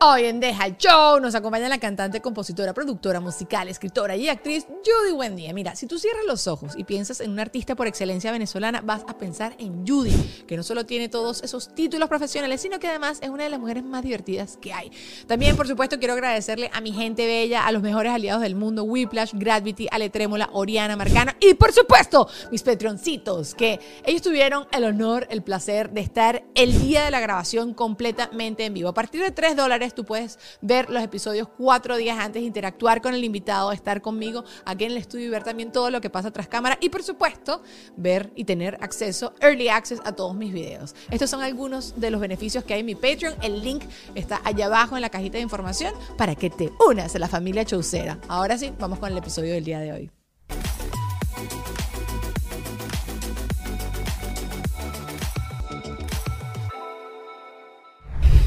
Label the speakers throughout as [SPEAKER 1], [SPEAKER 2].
[SPEAKER 1] Hoy en Deja el Show nos acompaña la cantante, compositora, productora musical, escritora y actriz Judy Buendía. Mira, si tú cierras los ojos y piensas en una artista por excelencia venezolana, vas a pensar en Judy, que no solo tiene todos esos títulos profesionales, sino que además es una de las mujeres más divertidas que hay. También, por supuesto, quiero agradecerle a mi gente bella, a los mejores aliados del mundo, Whiplash, Gravity, Ale Trémola, Oriana Marcana y, por supuesto, mis Patreoncitos, que ellos tuvieron el honor, el placer de estar el día de la grabación completamente en vivo. A partir de 3 dólares tú puedes ver los episodios cuatro días antes, interactuar con el invitado, estar conmigo aquí en el estudio y ver también todo lo que pasa tras cámara y por supuesto ver y tener acceso, early access a todos mis videos. Estos son algunos de los beneficios que hay en mi Patreon. El link está allá abajo en la cajita de información para que te unas a la familia Chaucera. Ahora sí, vamos con el episodio del día de hoy.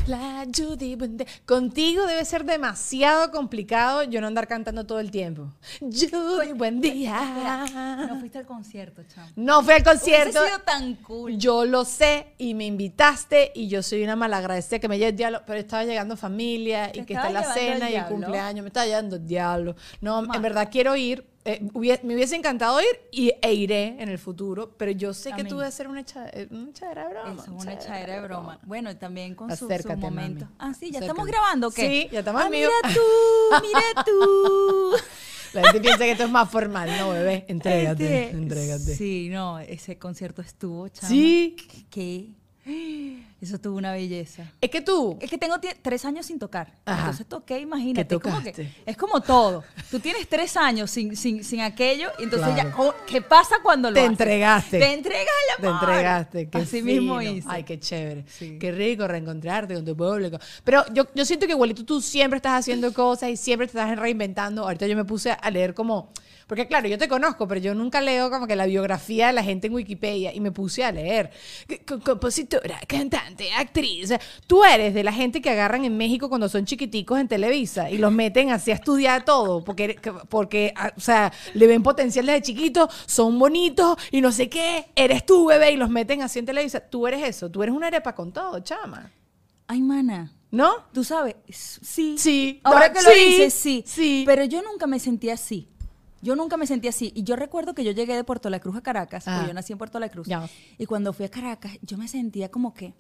[SPEAKER 1] La Judy buen día. Contigo debe ser demasiado complicado yo no andar cantando todo el tiempo. Judy, buen día.
[SPEAKER 2] No fuiste al concierto, chamo.
[SPEAKER 1] No fui al concierto.
[SPEAKER 2] Sido tan cool.
[SPEAKER 1] Yo lo sé y me invitaste y yo soy una malagradecida que me lleve el diablo, pero estaba llegando familia y que está la cena y el cumpleaños, me estaba llevando el diablo. No, en verdad quiero ir. Eh, me hubiese encantado ir y, e iré en el futuro, pero yo sé que tú debes ser una, echa- eh, una echadera de broma.
[SPEAKER 2] Eso es una echadera de broma. Bueno, también con su, su
[SPEAKER 1] Acércate,
[SPEAKER 2] momento.
[SPEAKER 1] mami.
[SPEAKER 2] Ah, sí, ya
[SPEAKER 1] Acércate.
[SPEAKER 2] estamos grabando, ¿o ¿qué?
[SPEAKER 1] Sí, ya estamos
[SPEAKER 2] ah. Mira tú, mira tú.
[SPEAKER 1] La gente piensa que esto es más formal, no, bebé. Entrégate,
[SPEAKER 2] Este,
[SPEAKER 1] entrégate.
[SPEAKER 2] Sí, no, ese concierto estuvo, chama.
[SPEAKER 1] Sí.
[SPEAKER 2] ¿Qué? Eso tuvo una belleza.
[SPEAKER 1] Es que tú,
[SPEAKER 2] Es que tengo tres años sin tocar.
[SPEAKER 1] Ajá.
[SPEAKER 2] Entonces toqué, imagínate. es como que- es como todo. Tú tienes tres años sin, sin, sin aquello y entonces
[SPEAKER 1] Claro.
[SPEAKER 2] ya, ¿cómo- ¿qué pasa cuando lo
[SPEAKER 1] Te
[SPEAKER 2] haces?
[SPEAKER 1] entregaste.
[SPEAKER 2] Te entregas el
[SPEAKER 1] Te
[SPEAKER 2] amor.
[SPEAKER 1] entregaste, qué
[SPEAKER 2] Así mismo hice.
[SPEAKER 1] Ay, qué chévere.
[SPEAKER 2] Sí.
[SPEAKER 1] Qué rico reencontrarte con tu público. Pero yo, yo siento que igualito tú siempre estás haciendo cosas y siempre te estás reinventando. Ahorita yo me puse a leer como... Porque claro, yo te conozco, pero yo nunca leo como que la biografía de la gente en Wikipedia y me puse a leer. Compositora, cantante, actriz. Tú eres de la gente que agarran en México cuando son chiquiticos en Televisa y los meten así a estudiar todo, porque, porque ah, o sea, le ven potencial desde chiquitos, son bonitos y no sé qué, eres tú, bebé, y los meten así en Televisa. Tú eres eso, tú eres una arepa con todo, chama.
[SPEAKER 2] Ay, mana.
[SPEAKER 1] ¿No?
[SPEAKER 2] Tú sabes, sí.
[SPEAKER 1] Sí.
[SPEAKER 2] Ahora que lo
[SPEAKER 1] sí,
[SPEAKER 2] dices, sí.
[SPEAKER 1] sí.
[SPEAKER 2] Pero yo nunca me sentí así. Yo nunca me sentí así. Y yo recuerdo que yo llegué de Puerto La Cruz a Caracas, porque
[SPEAKER 1] Ajá.
[SPEAKER 2] yo nací en Puerto La Cruz.
[SPEAKER 1] Ya.
[SPEAKER 2] Y cuando fui a Caracas, yo me sentía como que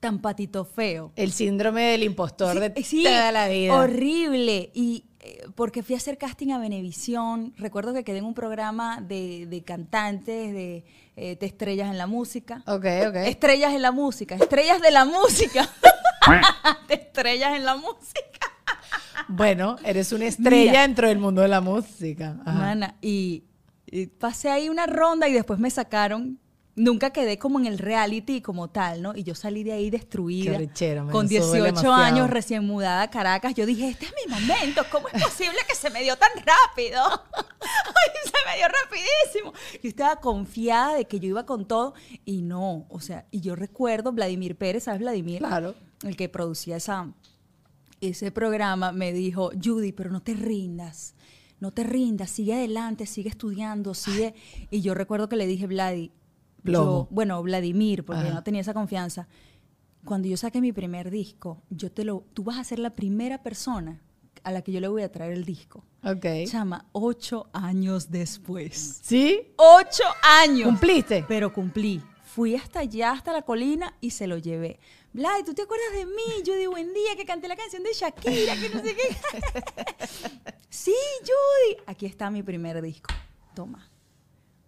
[SPEAKER 2] tan patito feo.
[SPEAKER 1] El síndrome del impostor de
[SPEAKER 2] Sí,
[SPEAKER 1] toda la vida.
[SPEAKER 2] Horrible. Y eh, porque fui a hacer casting a Venevisión. Recuerdo que quedé en un programa de, de cantantes, de, eh, de estrellas en la música.
[SPEAKER 1] Ok, ok.
[SPEAKER 2] Estrellas en la música, estrellas de la música. de estrellas en la música.
[SPEAKER 1] Bueno, eres una estrella
[SPEAKER 2] Mira.
[SPEAKER 1] dentro del mundo de la música. Ajá.
[SPEAKER 2] Mana, y, y pasé ahí una ronda y después me sacaron. Nunca quedé como en el reality como tal, ¿no? Y yo salí de ahí destruida.
[SPEAKER 1] Qué rechero, me
[SPEAKER 2] con
[SPEAKER 1] sube
[SPEAKER 2] 18
[SPEAKER 1] demasiado.
[SPEAKER 2] años, recién mudada a Caracas. Yo dije, este es mi momento. ¿Cómo es posible que se me dio tan rápido? Ay, se me dio rapidísimo. Yo estaba confiada de que yo iba con todo y no. O sea, y yo recuerdo Vladimir Pérez, ¿sabes Vladimir?
[SPEAKER 1] Claro.
[SPEAKER 2] el que producía esa, ese programa, me dijo, Judy, pero no te rindas, no te rindas, sigue adelante, sigue estudiando, sigue. Y yo recuerdo que le dije, Vladi, yo- bueno, Vladimir, porque
[SPEAKER 1] Ajá.
[SPEAKER 2] no tenía esa confianza. Cuando yo saque mi primer disco, yo te lo, tú vas a ser la primera persona a la que yo le voy a traer el disco.
[SPEAKER 1] Ok.
[SPEAKER 2] Chama, ocho años después.
[SPEAKER 1] ¿Sí?
[SPEAKER 2] Ocho años.
[SPEAKER 1] ¿Cumpliste?
[SPEAKER 2] Pero cumplí. Fui hasta allá, hasta la colina y se lo llevé. Vlad, ¿tú te acuerdas de mí? Judy, buen día, que canté la canción de Shakira, que no sé qué. sí, Judy. Aquí está mi primer disco. Toma.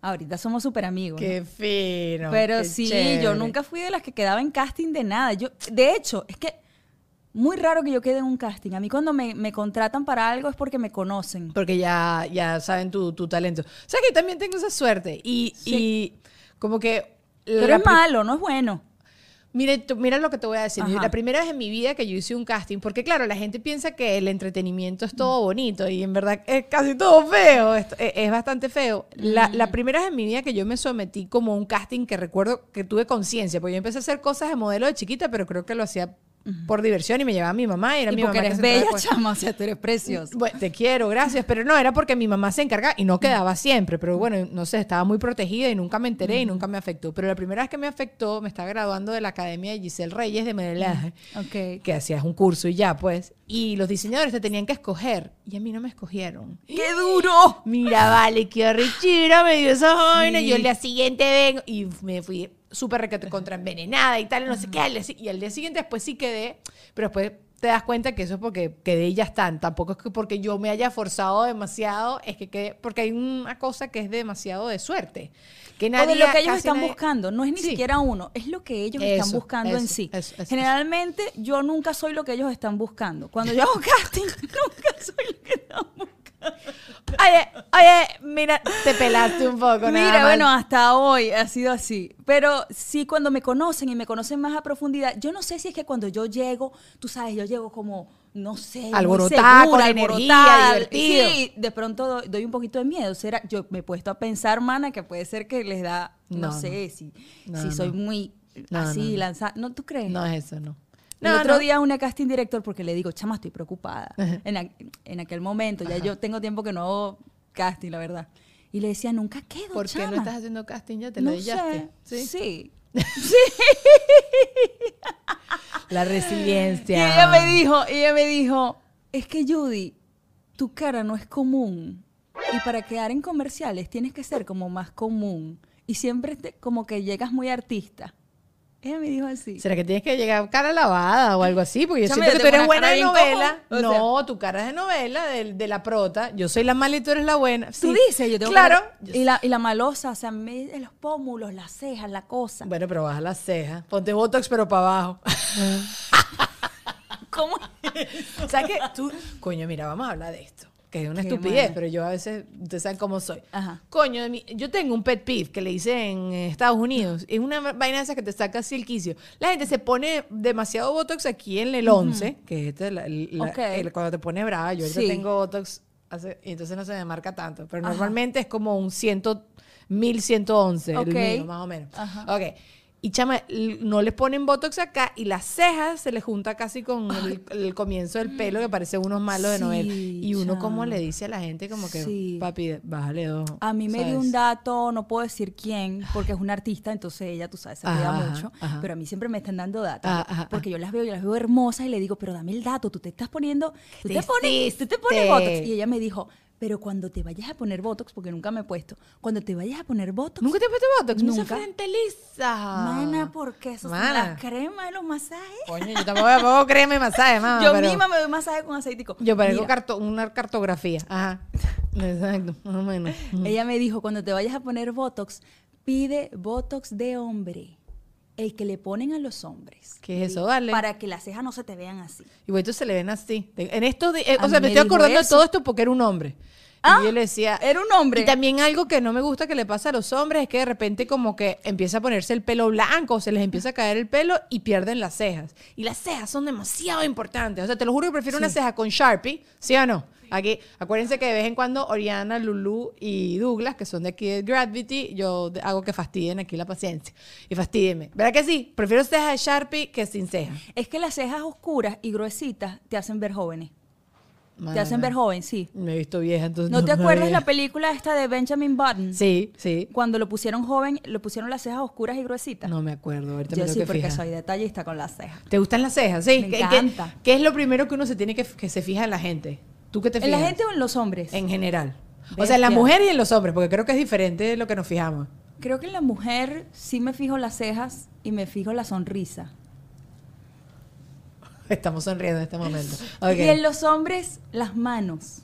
[SPEAKER 2] Ahorita somos súper amigos. ¿no?
[SPEAKER 1] Qué fino.
[SPEAKER 2] Pero
[SPEAKER 1] qué
[SPEAKER 2] sí,
[SPEAKER 1] chévere.
[SPEAKER 2] yo nunca fui de las que quedaba en casting de nada. Yo, de hecho, es que muy raro que yo quede en un casting. A mí cuando me, me contratan para algo es porque me conocen.
[SPEAKER 1] Porque ya, ya saben tu, tu talento. O sea que también tengo esa suerte. Y, y como que...
[SPEAKER 2] Pero es malo, no es bueno.
[SPEAKER 1] Mire, tú- mira lo que te voy a decir.
[SPEAKER 2] Ajá.
[SPEAKER 1] La primera vez en mi vida que yo hice un casting, porque claro, la gente piensa que el entretenimiento es todo bonito y en verdad es casi todo feo, es, es- es bastante feo. La, la primera vez en mi vida que yo me sometí como a un casting que recuerdo que tuve conciencia, porque yo empecé a hacer cosas de modelo de chiquita, pero creo que lo hacía por diversión y me llevaba mi mamá y era
[SPEAKER 2] Y
[SPEAKER 1] mi
[SPEAKER 2] porque
[SPEAKER 1] mamá.
[SPEAKER 2] eres bella, chama, o sea, tú eres preciosa.
[SPEAKER 1] bueno, te quiero, gracias, pero no, era porque mi mamá se encargaba y no quedaba siempre, pero bueno, no sé, estaba muy protegida y nunca me enteré y nunca me afectó. Pero la primera vez que me afectó, me estaba graduando de la Academia de Giselle Reyes de modelaje,
[SPEAKER 2] Ok.
[SPEAKER 1] que hacías un curso y ya, pues, y los diseñadores te tenían que escoger y a mí no me escogieron.
[SPEAKER 2] ¡Qué duro!
[SPEAKER 1] Mira, vale, qué arrechera, me dio esa vaina. Y yo el día siguiente vengo y me fui súper contraenvenenada y tal, no sé qué. al día si- Y al día siguiente después sí quedé, pero después te das cuenta que eso es porque quedé y ya están. Tampoco es que porque yo me haya forzado demasiado, es que quedé, porque hay una cosa que es demasiado de suerte. Que
[SPEAKER 2] O
[SPEAKER 1] nadie,
[SPEAKER 2] de lo que ellos están
[SPEAKER 1] nadie-
[SPEAKER 2] buscando. No es ni
[SPEAKER 1] Sí.
[SPEAKER 2] siquiera uno, es lo que ellos están
[SPEAKER 1] Eso,
[SPEAKER 2] buscando en sí.
[SPEAKER 1] eso,
[SPEAKER 2] Generalmente yo nunca soy lo que ellos están buscando. Cuando yo hago casting, nunca soy lo que están buscando.
[SPEAKER 1] Oye, oye, mira, te pelaste un poco. nada
[SPEAKER 2] Mira,
[SPEAKER 1] más.
[SPEAKER 2] bueno, hasta hoy ha sido así. Pero sí, cuando me conocen y me conocen más a profundidad, yo no sé si es que cuando yo llego, tú sabes, yo llego como, no sé,
[SPEAKER 1] Alborotada,
[SPEAKER 2] segura,
[SPEAKER 1] con energía, divertido.
[SPEAKER 2] Sí, de pronto doy, un poquito de miedo. ¿Será? Yo me he puesto a pensar, mana, que puede ser que les da, no,
[SPEAKER 1] No,
[SPEAKER 2] sé, si,
[SPEAKER 1] No,
[SPEAKER 2] si soy muy así, lanzada. ¿No tú crees?
[SPEAKER 1] No es eso, no.
[SPEAKER 2] El
[SPEAKER 1] No,
[SPEAKER 2] otro
[SPEAKER 1] no.
[SPEAKER 2] día una casting director porque le digo, chama, estoy preocupada. En, a- en aquel momento, ya yo tengo tiempo que no hago casting, la verdad. Y le decía, nunca quedo,
[SPEAKER 1] ¿Por qué no
[SPEAKER 2] chama".
[SPEAKER 1] estás haciendo casting ya? ¿Te
[SPEAKER 2] no
[SPEAKER 1] lo
[SPEAKER 2] sé. Sí.
[SPEAKER 1] La
[SPEAKER 2] Y
[SPEAKER 1] resiliencia.
[SPEAKER 2] ella me dijo, y ella me dijo, es que Judy, tu cara no es común. Y para quedar en comerciales tienes que ser como más común. Y siempre te- como que llegas muy artista. Ella me dijo así.
[SPEAKER 1] ¿Será que tienes que llegar cara lavada o algo así? Porque yo
[SPEAKER 2] Chama,
[SPEAKER 1] siento
[SPEAKER 2] yo
[SPEAKER 1] que tú eres buena de novela.
[SPEAKER 2] o
[SPEAKER 1] no, tu cara es de novela, de, de la prota. Yo soy la mala y tú eres la buena.
[SPEAKER 2] Tú
[SPEAKER 1] Sí.
[SPEAKER 2] dices, yo tengo
[SPEAKER 1] Claro.
[SPEAKER 2] cara- y, la, y la malosa, o sea, me, los pómulos, las cejas, la cosa.
[SPEAKER 1] Bueno, pero baja las cejas. Ponte Botox, pero para abajo.
[SPEAKER 2] ¿Cómo?
[SPEAKER 1] o sea que tú... Coño, mira, vamos a hablar de esto. Que es una
[SPEAKER 2] Qué
[SPEAKER 1] estupidez,
[SPEAKER 2] mala.
[SPEAKER 1] pero yo a veces... Ustedes saben cómo soy.
[SPEAKER 2] Ajá.
[SPEAKER 1] Coño, yo tengo un pet peeve que le hice en Estados Unidos. Es una vaina esa que te saca así el quicio. La gente se pone demasiado Botox aquí en el 11, que es este, la- la-
[SPEAKER 2] Ok.
[SPEAKER 1] el- cuando te pone brava. Yo ahorita
[SPEAKER 2] Sí.
[SPEAKER 1] tengo Botox hace- y entonces no se me marca tanto. Pero normalmente es como un 100, 1111,
[SPEAKER 2] Ok.
[SPEAKER 1] el mío, más o menos.
[SPEAKER 2] Ajá.
[SPEAKER 1] Ok. Y chama, no les ponen botox acá y las cejas se les junta casi con el, el comienzo del pelo que parece unos malos de
[SPEAKER 2] Sí,
[SPEAKER 1] novela. Y uno como le dice a la gente como que,
[SPEAKER 2] Sí.
[SPEAKER 1] papi, bájale dos.
[SPEAKER 2] A mí me dio un dato, no puedo decir quién, porque es una artista, entonces ella, tú sabes, se cuida mucho.
[SPEAKER 1] ajá.
[SPEAKER 2] Pero a mí siempre me están dando datos.
[SPEAKER 1] Ah, ajá,
[SPEAKER 2] porque yo las veo, yo las veo hermosas y le digo, pero dame el dato, tú te estás poniendo, tú
[SPEAKER 1] te
[SPEAKER 2] te pones, tú te pones? Botox. Y ella me dijo, pero cuando te vayas a poner Botox, porque nunca me he puesto, cuando te vayas a poner Botox,
[SPEAKER 1] ¿Nunca te has puesto botox? Nunca.
[SPEAKER 2] Nunca.
[SPEAKER 1] frente lisa.
[SPEAKER 2] mana, porque eso son
[SPEAKER 1] Mana.
[SPEAKER 2] las cremas de los masajes.
[SPEAKER 1] Coño, yo tampoco me pongo crema y masaje, mamá.
[SPEAKER 2] yo
[SPEAKER 1] pero
[SPEAKER 2] misma me doy masaje con aceitico.
[SPEAKER 1] Yo parezco carto- una cartografía. Ajá. Exacto, más o menos.
[SPEAKER 2] Ella me dijo, cuando te vayas a poner Botox, pide Botox de hombre. El que le ponen a los hombres.
[SPEAKER 1] ¿Qué es eso? Dale.
[SPEAKER 2] Para que las cejas no se te vean así.
[SPEAKER 1] Y bueno, se le ven así. De- En esto, de- eh, o sea, me
[SPEAKER 2] me
[SPEAKER 1] estoy acordando de
[SPEAKER 2] eso.
[SPEAKER 1] todo esto porque era un hombre.
[SPEAKER 2] Ah,
[SPEAKER 1] y yo le decía.
[SPEAKER 2] era un hombre.
[SPEAKER 1] Y también algo que no me gusta que le pasa a los hombres es que de repente, como que empieza a ponerse el pelo blanco, se les empieza a caer el pelo y pierden las cejas. Y las cejas son demasiado importantes. O sea, te lo juro que prefiero una ceja con Sharpie, ¿sí o no? Aquí, acuérdense que de vez en cuando Oriana, Lulu y Douglas, que son de aquí de Gravity, yo hago que fastidien aquí la paciencia. Y fastidien. ¿Verdad que sí? Prefiero cejas de Sharpie que sin cejas.
[SPEAKER 2] Es que las cejas oscuras y gruesitas te hacen ver jóvenes. Te hacen ver joven, sí.
[SPEAKER 1] Me he visto vieja, entonces.
[SPEAKER 2] ¿No te acuerdas la película esta de Benjamin Button?
[SPEAKER 1] Sí, sí.
[SPEAKER 2] Cuando lo pusieron joven, lo pusieron las cejas oscuras y gruesitas.
[SPEAKER 1] No me acuerdo, ahorita
[SPEAKER 2] Yo
[SPEAKER 1] me
[SPEAKER 2] sí,
[SPEAKER 1] que
[SPEAKER 2] porque
[SPEAKER 1] fijar.
[SPEAKER 2] soy detallista con las cejas.
[SPEAKER 1] ¿Te gustan las cejas? Sí.
[SPEAKER 2] Me
[SPEAKER 1] ¿Qué, qué-
[SPEAKER 2] encanta.
[SPEAKER 1] qué es lo primero que uno se tiene que, que se fija en la gente? ¿Tú qué te
[SPEAKER 2] ¿En
[SPEAKER 1] fijas?
[SPEAKER 2] la gente o en los hombres?
[SPEAKER 1] En general. O sea, en la mujer y en los hombres, porque creo que es diferente de lo que nos fijamos.
[SPEAKER 2] Creo que en la mujer sí me fijo las cejas y me fijo la sonrisa.
[SPEAKER 1] Estamos sonriendo en este momento.
[SPEAKER 2] Y en los hombres, las manos.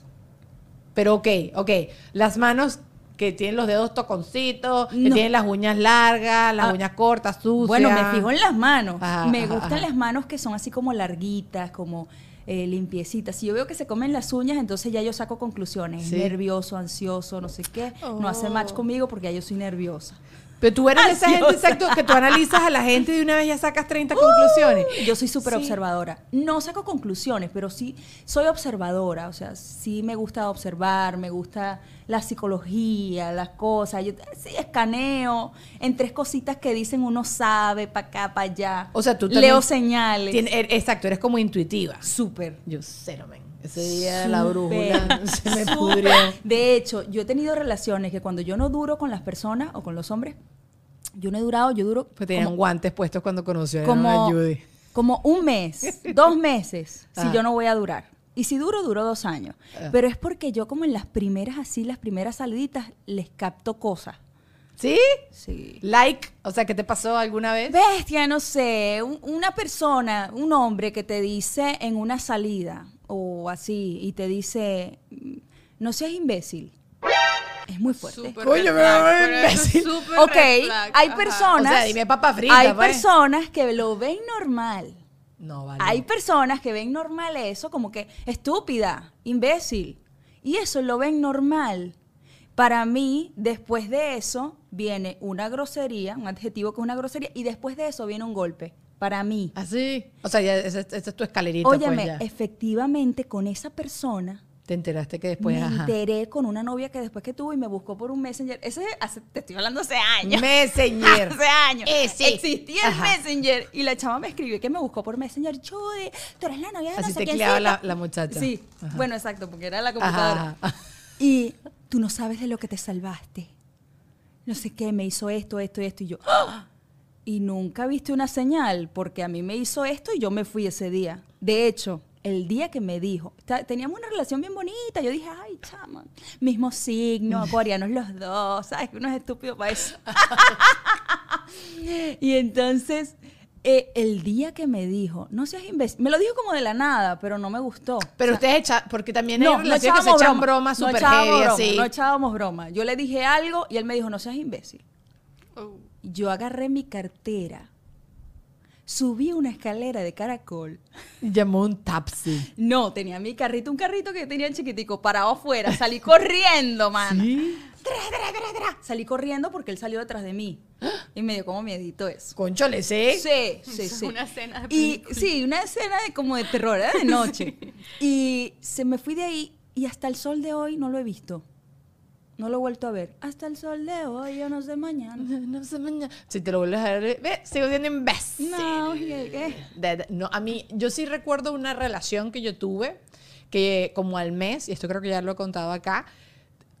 [SPEAKER 1] Pero ok, ok. Las manos que tienen los dedos toconcitos, que tienen las uñas largas, las
[SPEAKER 2] Ah,
[SPEAKER 1] uñas cortas, sucias.
[SPEAKER 2] Bueno, me fijo en las manos. Me gustan las manos que son así como larguitas, como eh, limpiecitas. Si yo veo que se comen las uñas, entonces ya yo saco conclusiones.
[SPEAKER 1] Sí.
[SPEAKER 2] Nervioso, ansioso, no sé qué. No hace match
[SPEAKER 1] Oh.
[SPEAKER 2] conmigo porque ya yo soy nerviosa.
[SPEAKER 1] Pero tú eres esa gente, exacto, que tú analizas a la gente y de una vez ya sacas 30 conclusiones.
[SPEAKER 2] Yo soy súper
[SPEAKER 1] Sí.
[SPEAKER 2] observadora. No saco conclusiones, pero sí soy observadora. O sea, sí me gusta observar, me gusta la psicología, las cosas. Yo sí escaneo en tres cositas que dicen uno sabe, para acá, para allá.
[SPEAKER 1] O sea, tú
[SPEAKER 2] Leo señales.
[SPEAKER 1] Er- exacto, eres como intuitiva.
[SPEAKER 2] Súper.
[SPEAKER 1] Yo cero, men. Ese día la brújula se me pudrió.
[SPEAKER 2] De hecho, yo he tenido relaciones que cuando yo no duro con las personas o con los hombres, yo no he durado, yo duro
[SPEAKER 1] Pues tenían
[SPEAKER 2] como,
[SPEAKER 1] guantes puestos cuando conocieron
[SPEAKER 2] como,
[SPEAKER 1] a Judy.
[SPEAKER 2] como un mes, dos meses, si yo no voy a durar. Y si duro, duro dos años.
[SPEAKER 1] Ah.
[SPEAKER 2] Pero es porque yo como en las primeras así, las primeras saliditas, les capto cosas.
[SPEAKER 1] ¿Sí?
[SPEAKER 2] Sí.
[SPEAKER 1] Like, o sea, ¿qué te pasó alguna vez?
[SPEAKER 2] Bestia, no sé, un- una persona, un hombre que te dice en una salida o así y te dice, mm, no seas imbécil. Es muy fuerte.
[SPEAKER 1] Coño, me va a ver imbécil.
[SPEAKER 2] Ok, hay personas.
[SPEAKER 1] O sea, dime papa frita,
[SPEAKER 2] Hay
[SPEAKER 1] pues.
[SPEAKER 2] personas que lo ven normal.
[SPEAKER 1] No, vale.
[SPEAKER 2] Hay personas que ven normal eso, como que estúpida, imbécil. Y eso lo ven normal. Para mí, después de eso, viene una grosería, un adjetivo que es una grosería, y después de eso viene un golpe. Para mí.
[SPEAKER 1] Así. O sea, ya esa, esa es tu escalerita, pues,
[SPEAKER 2] Óyeme,
[SPEAKER 1] ya.
[SPEAKER 2] efectivamente, con esa persona
[SPEAKER 1] Te enteraste que después,
[SPEAKER 2] me
[SPEAKER 1] ajá.
[SPEAKER 2] enteré con una novia que después que tuve y me buscó por un messenger. Ese hace- te estoy hablando hace años.
[SPEAKER 1] Messenger.
[SPEAKER 2] Hace años.
[SPEAKER 1] Eh, sí.
[SPEAKER 2] Existía el. Messenger. Y la chava me escribió que me buscó por Messenger. Judy, tú eres la novia de
[SPEAKER 1] Así
[SPEAKER 2] no sé quiéncito".
[SPEAKER 1] la- la muchacha.
[SPEAKER 2] Sí.
[SPEAKER 1] Ajá.
[SPEAKER 2] Bueno, exacto, porque era la computadora.
[SPEAKER 1] Ajá.
[SPEAKER 2] Y tú no sabes de lo que te salvaste. No sé qué, me hizo esto, esto y esto. Y yo, ¡ah! Y nunca viste una señal, porque a mí me hizo esto y yo me fui ese día. De hecho, el día que me dijo, teníamos una relación bien bonita, yo dije, ay, chama, mismo signo, acuarianos los dos, ¿sabes? Que uno es estúpido para eso. y entonces, eh, el día que me dijo, no seas imbécil, me lo dijo como de la nada, pero no me gustó.
[SPEAKER 1] Pero
[SPEAKER 2] O sea,
[SPEAKER 1] ustedes echan, porque también hay relaciones que se echan bromas
[SPEAKER 2] no
[SPEAKER 1] súper
[SPEAKER 2] echábamos
[SPEAKER 1] heavy,
[SPEAKER 2] broma,
[SPEAKER 1] así.
[SPEAKER 2] No echábamos broma. Yo le dije algo y él me dijo, no seas imbécil.
[SPEAKER 1] Oh.
[SPEAKER 2] Yo agarré mi cartera, subí una escalera de caracol.
[SPEAKER 1] Llamó un taxi.
[SPEAKER 2] No, tenía mi carrito, un carrito que tenía chiquitico, parado afuera. Salí corriendo, man. Tra, tra, tra, tra. Salí corriendo porque él salió detrás de mí. Y me dio como miedito eso.
[SPEAKER 1] Conchole, ¿sí?
[SPEAKER 2] Sí, sí, sí.
[SPEAKER 3] una escena de
[SPEAKER 2] Y sí, una escena de como de terror, ¿eh? de noche. Y se me fui de ahí y hasta el sol de hoy no lo he visto. No lo he vuelto a ver. Hasta el sol de hoy, yo no sé mañana.
[SPEAKER 1] No sé mañana. Si te lo vuelves a ver, ve, sigo siendo imbécil.
[SPEAKER 2] No, ¿qué?
[SPEAKER 1] no, a mí, yo sí recuerdo una relación que yo tuve que como al mes, y esto creo que ya lo he contado acá,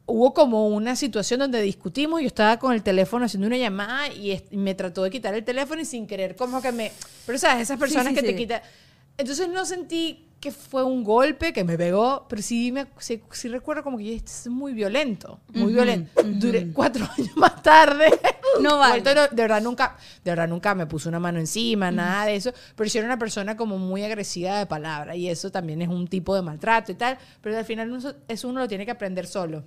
[SPEAKER 1] hubo como una situación donde discutimos, yo estaba con el teléfono haciendo una llamada y, me trató de quitar el teléfono y sin querer como que me... Pero sabes, esas personas
[SPEAKER 2] sí,
[SPEAKER 1] que te
[SPEAKER 2] sí.
[SPEAKER 1] quitan... Entonces no sentí que fue un golpe que me pegó, pero sí, me, sí, sí recuerdo como que es muy violento, muy violento. Duré cuatro años más tarde.
[SPEAKER 2] No vale.
[SPEAKER 1] De verdad nunca, de verdad nunca me puso una mano encima, nada de eso, pero sí era una persona como muy agresiva de palabra y eso también es un tipo de maltrato y tal, pero al final eso, eso uno lo tiene que aprender solo.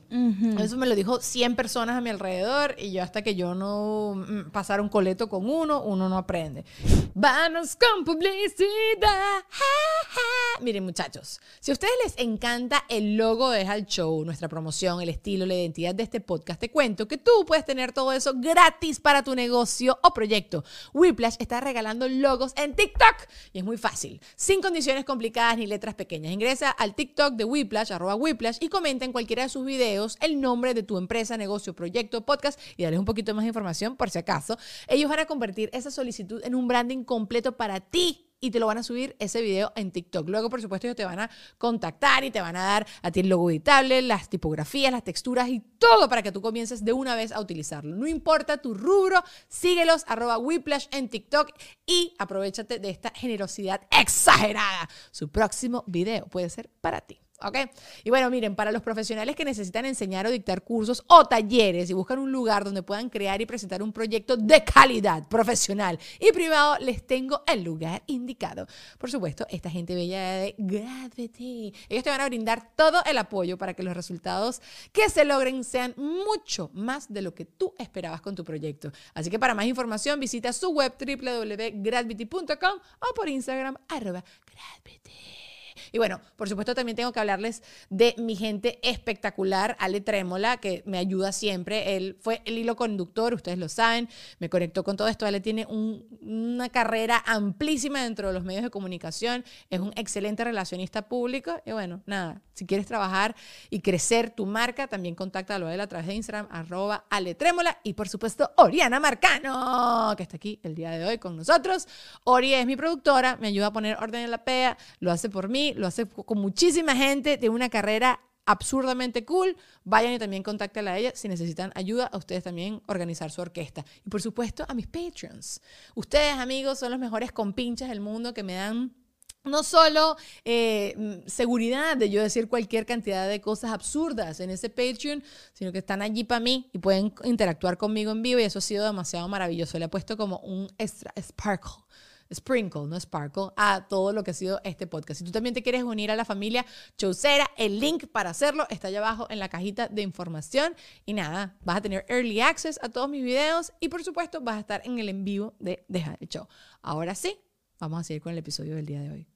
[SPEAKER 1] Eso me lo dijo 100 personas a mi alrededor y yo hasta que yo no mm, pasara un coleto con uno, uno no aprende. Vanos con publicidad. Ja, ja. Miren muchachos, si a ustedes les encanta el logo de Deja el Show, nuestra promoción, el estilo, la identidad de este podcast, te cuento que tú puedes tener todo eso gratis para tu negocio o proyecto. Whiplash está regalando logos en TikTok y es muy fácil, sin condiciones complicadas ni letras pequeñas. Ingresa al TikTok de Whiplash, arroba Whiplash y comenta en cualquiera de sus videos el nombre de tu empresa, negocio, proyecto, podcast y darles un poquito más de información por si acaso. Ellos van a convertir esa solicitud en un branding completo para ti y te lo van a subir ese video en TikTok. Luego, por supuesto, ellos te van a contactar y te van a dar a ti el logo editable, las tipografías, las texturas y todo para que tú comiences de una vez a utilizarlo. No importa tu rubro, síguelos, arroba Whiplash en TikTok y aprovechate de esta generosidad exagerada. Su próximo video puede ser para ti. ¿Ok? Y bueno, miren, para los profesionales que necesitan enseñar o dictar cursos o talleres y buscan un lugar donde puedan crear y presentar un proyecto de calidad profesional y privado, les tengo el lugar indicado. Por supuesto, esta gente bella de Gravity. Ellos te van a brindar todo el apoyo para que los resultados que se logren sean mucho más de lo que tú esperabas con tu proyecto. Así que para más información, visita su web www.gravity.com o por Instagram arroba gravity. Y bueno, por supuesto también tengo que hablarles de mi gente espectacular, Ale Trémola, que me ayuda siempre. Él fue el hilo conductor, ustedes lo saben, me conectó con todo esto. Ale tiene un- una carrera amplísima dentro de los medios de comunicación, es un excelente relacionista público. Y bueno, nada, si quieres trabajar y crecer tu marca, también contáctalo a él a través de Instagram, arroba Ale Trémola. Y por supuesto, Oriana Marcano, que está aquí el día de hoy con nosotros. Ori es mi productora, me ayuda a poner orden en la PEA, lo hace por mí, lo hace con muchísima gente, tiene una carrera absurdamente cool. Vayan y también contáctenla a ella si necesitan ayuda a ustedes también organizar su orquesta. Y por supuesto a mis Patreons. Ustedes, amigos, son los mejores compinches del mundo que me dan no solo eh, mm, seguridad de yo decir cualquier cantidad de cosas absurdas en ese Patreon, sino que están allí para mí y pueden interactuar conmigo en vivo y eso ha sido demasiado maravilloso. Le he puesto como un extra sparkle. Sprinkle, no Sparkle, a todo lo que ha sido este podcast. Si tú también te quieres unir a la familia Chaucera, el link para hacerlo está allá abajo en la cajita de información. Y nada, vas a tener early access a todos mis videos y por supuesto vas a estar en el en vivo de Deja el Show. Ahora sí, vamos a seguir con el episodio del día de hoy.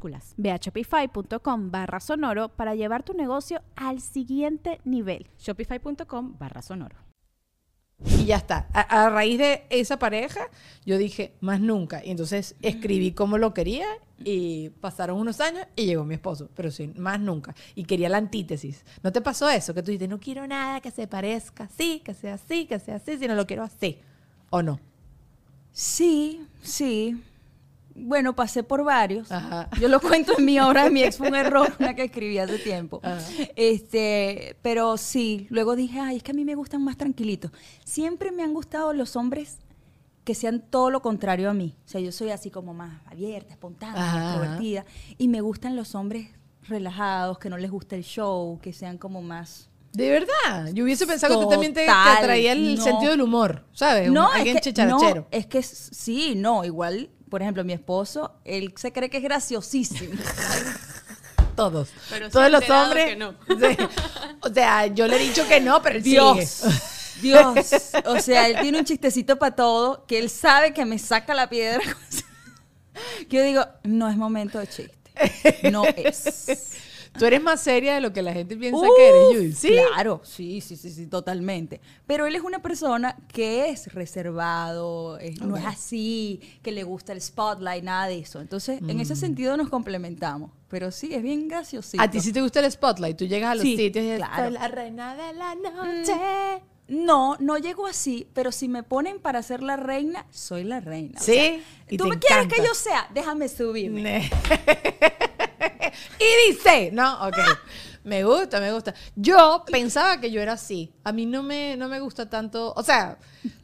[SPEAKER 4] Ve a shopify.com barra sonoro para llevar tu negocio al siguiente nivel.
[SPEAKER 3] Shopify.com barra sonoro.
[SPEAKER 1] Y ya está. A, a raíz de esa pareja, yo dije, más nunca. Y entonces escribí como lo quería y pasaron unos años y llegó mi esposo, pero sí, más nunca. Y quería la antítesis. ¿No te pasó eso? Que tú dices, no quiero nada que se parezca así, que sea así, que sea así, sino lo quiero así. ¿O no?
[SPEAKER 2] Sí, sí. Bueno, pasé por varios.
[SPEAKER 1] Ajá.
[SPEAKER 2] Yo lo cuento en mi obra, mi ex fue un error, una que escribí hace tiempo.
[SPEAKER 1] Ajá.
[SPEAKER 2] Este, pero sí, luego dije, ay, es que a mí me gustan más tranquilitos. Siempre me han gustado los hombres que sean todo lo contrario a mí. O sea, yo soy así como más abierta, espontánea, extrovertida. Y me gustan los hombres relajados, que no les gusta el show, que sean como más...
[SPEAKER 1] De verdad, yo hubiese pensado que tú también te, te atraía el
[SPEAKER 2] no.
[SPEAKER 1] sentido del humor, ¿sabes?
[SPEAKER 2] No,
[SPEAKER 1] alguien
[SPEAKER 2] es que,
[SPEAKER 1] chicharachero.
[SPEAKER 2] no, es que sí, no, igual, por ejemplo, mi esposo, él se cree que es graciosísimo.
[SPEAKER 1] Todos.
[SPEAKER 3] Pero
[SPEAKER 1] Todos los
[SPEAKER 3] enterado
[SPEAKER 1] hombres.
[SPEAKER 3] que no.
[SPEAKER 1] Sí. O sea, yo le he dicho que no, pero él
[SPEAKER 2] Dios,
[SPEAKER 1] sigue.
[SPEAKER 2] Dios. O sea, él tiene un chistecito para todo, que él sabe que me saca la piedra. Que yo digo, no es momento de chiste. No es.
[SPEAKER 1] Tú eres más seria de lo que la gente piensa que eres, Judy. Sí.
[SPEAKER 2] Claro, sí, sí, sí, sí, totalmente. Pero él es una persona que es reservado, es- no es así, que le gusta el spotlight, nada de eso. Entonces, en ese sentido nos complementamos. Pero sí, es bien graciosito.
[SPEAKER 1] A ti sí te gusta el spotlight. Tú llegas a los
[SPEAKER 2] Sí,
[SPEAKER 1] sitios y
[SPEAKER 2] claro.
[SPEAKER 1] "Soy la reina de la noche.
[SPEAKER 2] No, no llego así, pero si me ponen para ser la reina, soy la reina. O
[SPEAKER 1] Sí,
[SPEAKER 2] sea,
[SPEAKER 1] y
[SPEAKER 2] ¿Tú me quieres que yo sea? Déjame subirme.
[SPEAKER 1] Y dice, no, ok. Me gusta, me gusta. Yo pensaba que yo era así. A mí no me, no me gusta tanto, o sea,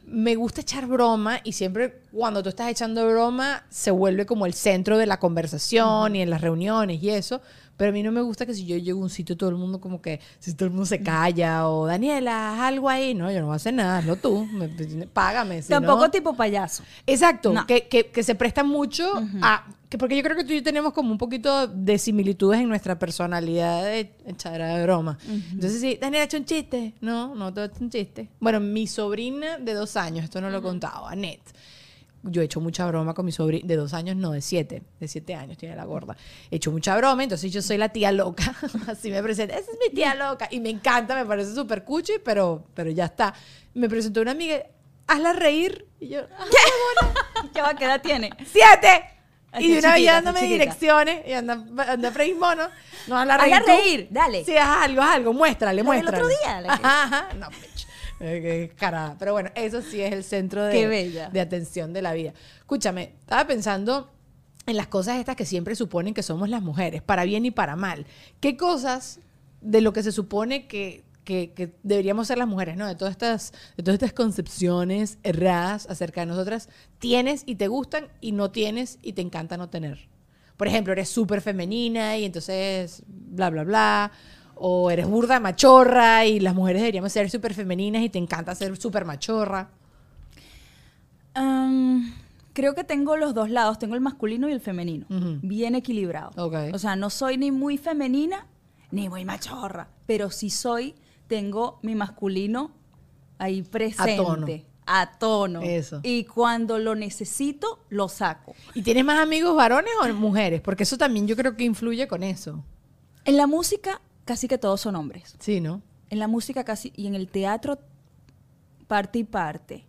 [SPEAKER 1] me gusta echar broma y siempre cuando tú estás echando broma se vuelve como el centro de la conversación y en las reuniones y eso. Pero a mí no me gusta que si yo llego a un sitio todo el mundo como que, si todo el mundo se calla o Daniela, haz algo ahí. No, yo no voy a hacer nada, hazlo tú, me- págame. si
[SPEAKER 2] Tampoco
[SPEAKER 1] no-
[SPEAKER 2] tipo payaso.
[SPEAKER 1] Exacto,
[SPEAKER 2] No.
[SPEAKER 1] que, que- que se presta mucho a... Que porque yo creo que tú y yo tenemos como un poquito de similitudes en nuestra personalidad de echar a broma. Entonces, sí, Daniela, hecho un chiste. No, no te he hecho un chiste. Bueno, mi sobrina de dos años, esto no lo he contado, Annette. Yo he hecho mucha broma con mi sobrina, de dos años, no, de siete, de siete años tiene la gorda. He hecho mucha broma, entonces yo soy la tía loca, así me presenta, esa es mi tía loca, y me encanta, me parece súper cuchi, pero, pero ya está. Me presentó una amiga, hazla reír, y yo,
[SPEAKER 2] ¿Qué va? ¿Qué edad tiene?
[SPEAKER 1] ¡Siete! Y de una vez
[SPEAKER 2] chiquita,
[SPEAKER 1] dándome
[SPEAKER 2] chiquita.
[SPEAKER 1] direcciones y anda, anda Freddy Mono. No, Hazla reír. tú.
[SPEAKER 2] reír, dale.
[SPEAKER 1] Sí, haz algo, haz algo, muéstrale, muéstrale.
[SPEAKER 2] otro día, la
[SPEAKER 1] Ajá, ajá. No, bitch. Eh, qué carada. Pero bueno, eso sí es el centro de, de atención de la vida. Escúchame, estaba pensando en las cosas estas que siempre suponen que somos las mujeres, para bien y para mal. ¿Qué cosas de lo que se supone que, que- que deberíamos ser las mujeres, ¿no? De todas estas, de todas estas concepciones erradas acerca de nosotras, tienes y te gustan y no tienes y te encanta no tener. Por ejemplo, eres súper femenina y entonces bla, bla, bla. O eres burda machorra y las mujeres deberíamos ser súper femeninas y te encanta ser súper machorra.
[SPEAKER 2] Creo que tengo los dos lados, tengo el masculino y el femenino, bien equilibrado.
[SPEAKER 1] Ok.
[SPEAKER 2] O sea, no soy ni muy femenina ni muy machorra, pero sí soy, tengo mi masculino ahí presente.
[SPEAKER 1] tono.
[SPEAKER 2] A tono.
[SPEAKER 1] Eso.
[SPEAKER 2] Y cuando lo necesito, lo saco.
[SPEAKER 1] ¿Y tienes más amigos varones o mujeres? Porque eso también yo creo que influye con eso.
[SPEAKER 2] En la música, casi que todos son hombres.
[SPEAKER 1] Sí, ¿no?
[SPEAKER 2] En la música casi, y en el teatro, parte y parte.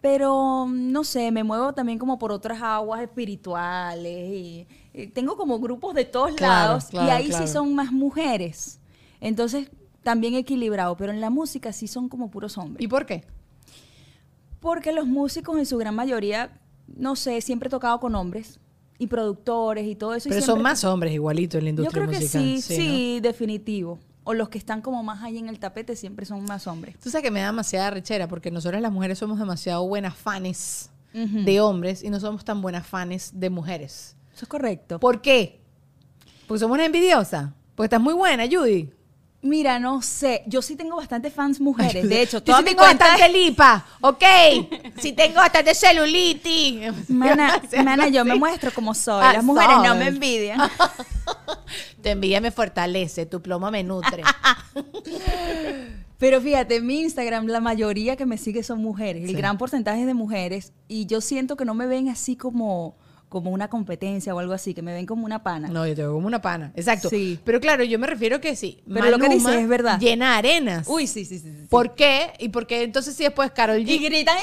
[SPEAKER 2] Pero, mm, no sé, me muevo también como por otras aguas espirituales. Y, y tengo como grupos de todos
[SPEAKER 1] Claro,
[SPEAKER 2] lados.
[SPEAKER 1] claro,
[SPEAKER 2] y ahí
[SPEAKER 1] claro.
[SPEAKER 2] sí son más mujeres. Entonces, también equilibrado. Pero en la música sí son como puros hombres.
[SPEAKER 1] ¿Y por qué?
[SPEAKER 2] Porque los músicos en su gran mayoría, no sé, siempre he tocado con hombres. Y productores y todo eso. y
[SPEAKER 1] Pero son más hombres igualito en la
[SPEAKER 2] Yo
[SPEAKER 1] industria
[SPEAKER 2] creo que
[SPEAKER 1] musical.
[SPEAKER 2] sí, sí,
[SPEAKER 1] ¿no?
[SPEAKER 2] definitivo. O los que están como más ahí en el tapete siempre son más hombres.
[SPEAKER 1] Tú sabes que me da demasiada rechera porque nosotras las mujeres somos demasiado buenas fanes de hombres y no somos tan buenas fanes de mujeres.
[SPEAKER 2] Eso es correcto.
[SPEAKER 1] ¿Por qué? Porque somos una envidiosa. Porque estás muy buena, Judy.
[SPEAKER 2] Mira, no sé. Yo sí tengo bastantes fans mujeres. De hecho,
[SPEAKER 1] Yo
[SPEAKER 2] toda
[SPEAKER 1] sí
[SPEAKER 2] mi
[SPEAKER 1] tengo
[SPEAKER 2] cuenta
[SPEAKER 1] bastante lipa, ¿ok? sí tengo bastante celulitis.
[SPEAKER 2] Mana, mana, yo me muestro como soy.
[SPEAKER 1] Ah,
[SPEAKER 2] Las mujeres no me envidian.
[SPEAKER 1] Tu envidia me fortalece, tu plomo me nutre.
[SPEAKER 2] Pero fíjate, en mi Instagram la mayoría que me sigue son mujeres. El gran porcentaje es de mujeres. Y yo siento que no me ven así como, como una competencia o algo así, que me ven como una pana.
[SPEAKER 1] No, yo te veo como una pana. Exacto.
[SPEAKER 2] Sí.
[SPEAKER 1] Pero claro, yo me refiero que sí.
[SPEAKER 2] Pero lo que dices es verdad.
[SPEAKER 1] Llena arenas.
[SPEAKER 2] Uy, sí, sí, sí.
[SPEAKER 1] ¿Por qué? ¿Y por qué entonces sí después Carol G?
[SPEAKER 2] Y gritan. y-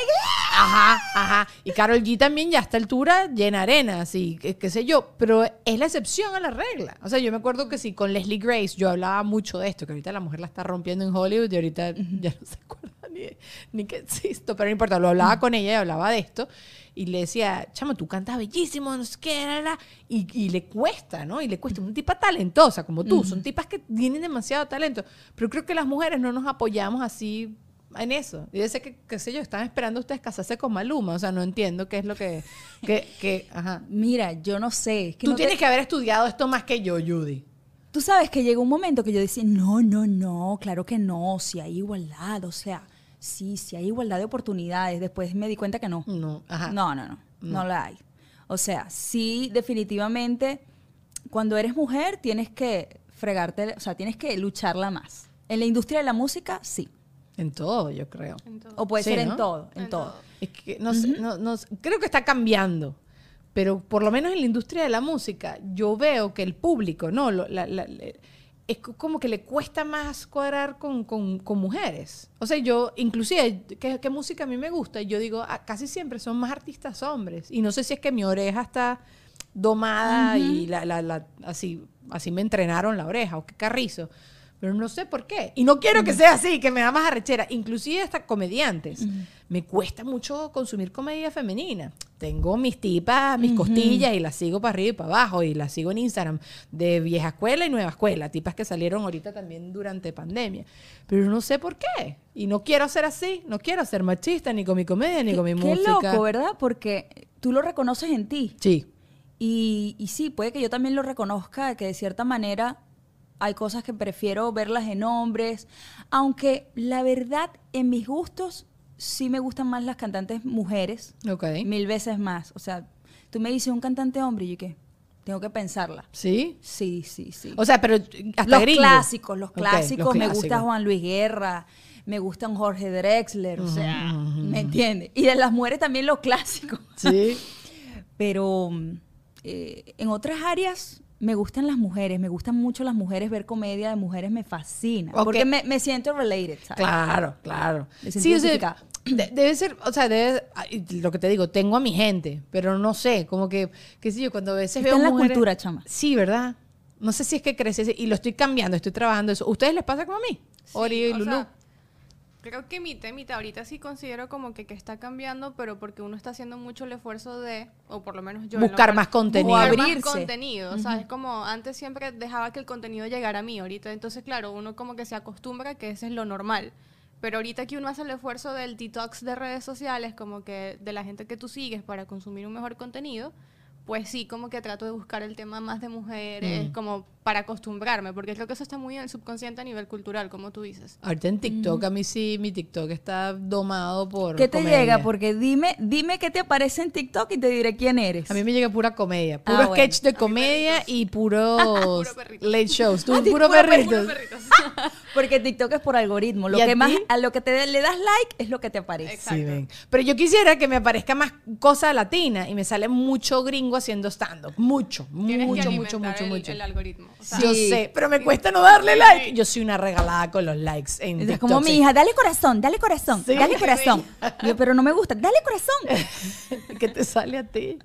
[SPEAKER 1] Ajá, ajá. Y Carol G también ya a esta altura llena arenas y qué, qué sé yo. Pero es la excepción a la regla. O sea, yo me acuerdo que sí, con Leslie Grace yo hablaba mucho de esto, que ahorita la mujer la está rompiendo en Hollywood y ahorita ya no se acuerda ni, ni que existo. Pero no importa, lo hablaba con ella y hablaba de esto. Y le decía, chama, tú cantas bellísimo, no sé qué, la, la". Y, y le cuesta, ¿no? Y le cuesta. Una tipa talentosa como tú. Son tipas que tienen demasiado talento. Pero creo que las mujeres no nos apoyamos así en eso. Y dice que, qué sé yo, están esperando ustedes casarse con Maluma. O sea, no entiendo qué es lo que... que, que- ajá.
[SPEAKER 2] Mira, yo no sé. es que
[SPEAKER 1] Tú
[SPEAKER 2] no te-
[SPEAKER 1] tienes que haber estudiado esto más que yo, Judy.
[SPEAKER 2] Tú sabes que llegó un momento que yo decía, no, no, no, claro que no, si hay igualdad, o sea, sí, si hay igualdad de oportunidades. Después me di cuenta que no.
[SPEAKER 1] No, ajá.
[SPEAKER 2] No, no, no, no, la hay. O sea, sí, definitivamente, cuando eres mujer tienes que fregarte, o sea, tienes que lucharla más. En la industria de la música, sí.
[SPEAKER 1] En todo, yo creo.
[SPEAKER 2] O puede
[SPEAKER 1] Sí,
[SPEAKER 2] ser
[SPEAKER 1] ¿no?
[SPEAKER 2] en todo, en,
[SPEAKER 3] En
[SPEAKER 2] todo.
[SPEAKER 3] todo.
[SPEAKER 1] Es que no, sé, no, no creo que está cambiando. Pero por lo menos en la industria de la música, yo veo que el público, ¿no? Lo- la- la- es co- como que le cuesta más cuadrar con, con- con mujeres. O sea, yo, inclusive, ¿qué, qué música a mí me gusta? Y yo digo, ah, casi siempre son más artistas hombres. Y no sé si es que mi oreja está domada y la, la- la- así, así me entrenaron la oreja, o qué carrizo. Pero no sé por qué. Y no quiero que sea así, que me da más arrechera. Inclusive hasta comediantes. Me cuesta mucho consumir comedia femenina. Tengo mis tipas, mis costillas y las sigo para arriba y para abajo. Y las sigo en Instagram de vieja escuela y nueva escuela. Tipas que salieron ahorita también durante pandemia. Pero no sé por qué. Y no quiero ser así. No quiero ser machista ni con mi comedia ni
[SPEAKER 2] Qué-
[SPEAKER 1] con mi
[SPEAKER 2] qué
[SPEAKER 1] música.
[SPEAKER 2] loco, ¿verdad? Porque tú lo reconoces en ti.
[SPEAKER 1] Sí.
[SPEAKER 2] Y, y sí, puede que yo también lo reconozca, que de cierta manera hay cosas que prefiero verlas en hombres, aunque la verdad, en mis gustos, sí me gustan más las cantantes mujeres,
[SPEAKER 1] Ok.
[SPEAKER 2] mil veces más. O sea, tú me dices un cantante hombre y yo qué, tengo que pensarla.
[SPEAKER 1] ¿Sí?
[SPEAKER 2] Sí, sí, sí.
[SPEAKER 1] O sea, pero hasta
[SPEAKER 2] los
[SPEAKER 1] gringo.
[SPEAKER 2] clásicos, los clásicos,
[SPEAKER 1] los
[SPEAKER 2] me gusta. Juan Luis Guerra, me gusta un Jorge Drexler, o sea, ¿me entiendes? Y de las mujeres también los clásicos.
[SPEAKER 1] Sí.
[SPEAKER 2] Pero eh, en otras áreas me gustan las mujeres, me gustan mucho las mujeres, ver comedia de mujeres me fascina. Porque me, me siento related, ¿sabes?
[SPEAKER 1] Claro, claro. Sí, o sea, de- debe ser, o sea, debe, lo que te digo, tengo a mi gente, pero no sé, como que, qué sé yo, cuando a veces
[SPEAKER 2] Está
[SPEAKER 1] veo
[SPEAKER 2] en la
[SPEAKER 1] mujeres-
[SPEAKER 2] cultura, chama.
[SPEAKER 1] Sí, ¿verdad? No sé si es que crece y lo estoy cambiando, estoy trabajando eso. ¿Ustedes les pasa como a mí? Ori y
[SPEAKER 3] sea, creo que mitad y mitad. Ahorita sí considero como que, que está cambiando, pero porque uno está haciendo mucho el esfuerzo de, o por lo menos yo.
[SPEAKER 1] Buscar más contenido.
[SPEAKER 3] Buscar
[SPEAKER 2] Abrirse.
[SPEAKER 3] más contenido. ¿Sabes? Como antes siempre dejaba que el contenido llegara a mí. Ahorita, entonces, claro, uno como que se acostumbra que ese es lo normal. Pero ahorita que uno hace el esfuerzo del detox de redes sociales, como que de la gente que tú sigues para consumir un mejor contenido, pues sí, como que trato de buscar el tema más de mujeres,
[SPEAKER 1] Mm.
[SPEAKER 3] como para acostumbrarme, porque creo que eso está muy en el subconsciente a nivel cultural, como tú dices.
[SPEAKER 1] Ahorita en TikTok, a mí sí, mi TikTok está domado por
[SPEAKER 2] ¿Qué te
[SPEAKER 1] comedia.
[SPEAKER 2] llega? Porque dime, dime qué te aparece en TikTok y te diré quién eres.
[SPEAKER 1] A mí me llega pura comedia, puro
[SPEAKER 2] Ah, bueno.
[SPEAKER 1] sketch de comedia y puros
[SPEAKER 3] Puro perritos.
[SPEAKER 1] late shows. Tú,
[SPEAKER 2] Ah, ti-
[SPEAKER 1] puro
[SPEAKER 2] puro
[SPEAKER 1] perritos.
[SPEAKER 2] Porque TikTok es por algoritmo. Lo
[SPEAKER 1] ¿Y a
[SPEAKER 2] que más,
[SPEAKER 1] ti?
[SPEAKER 2] a lo que te le das like es lo que te aparece.
[SPEAKER 3] Exacto.
[SPEAKER 1] Sí, ven. Pero yo quisiera que me aparezca más cosa latina y me sale mucho gringo haciendo stand-up. Mucho,
[SPEAKER 3] Tienes
[SPEAKER 1] mucho,
[SPEAKER 3] que
[SPEAKER 1] mucho, mucho,
[SPEAKER 3] el,
[SPEAKER 1] mucho.
[SPEAKER 3] el algoritmo. O sea,
[SPEAKER 1] Yo
[SPEAKER 2] Sí.
[SPEAKER 1] sé, pero me cuesta no darle like. Yo soy una regalada con los likes en
[SPEAKER 2] Es
[SPEAKER 1] TikTok.
[SPEAKER 2] como mi hija, dale corazón, dale corazón,
[SPEAKER 1] Sí.
[SPEAKER 2] dale corazón. Yo, pero no me gusta, dale corazón.
[SPEAKER 1] ¿Qué te sale a ti?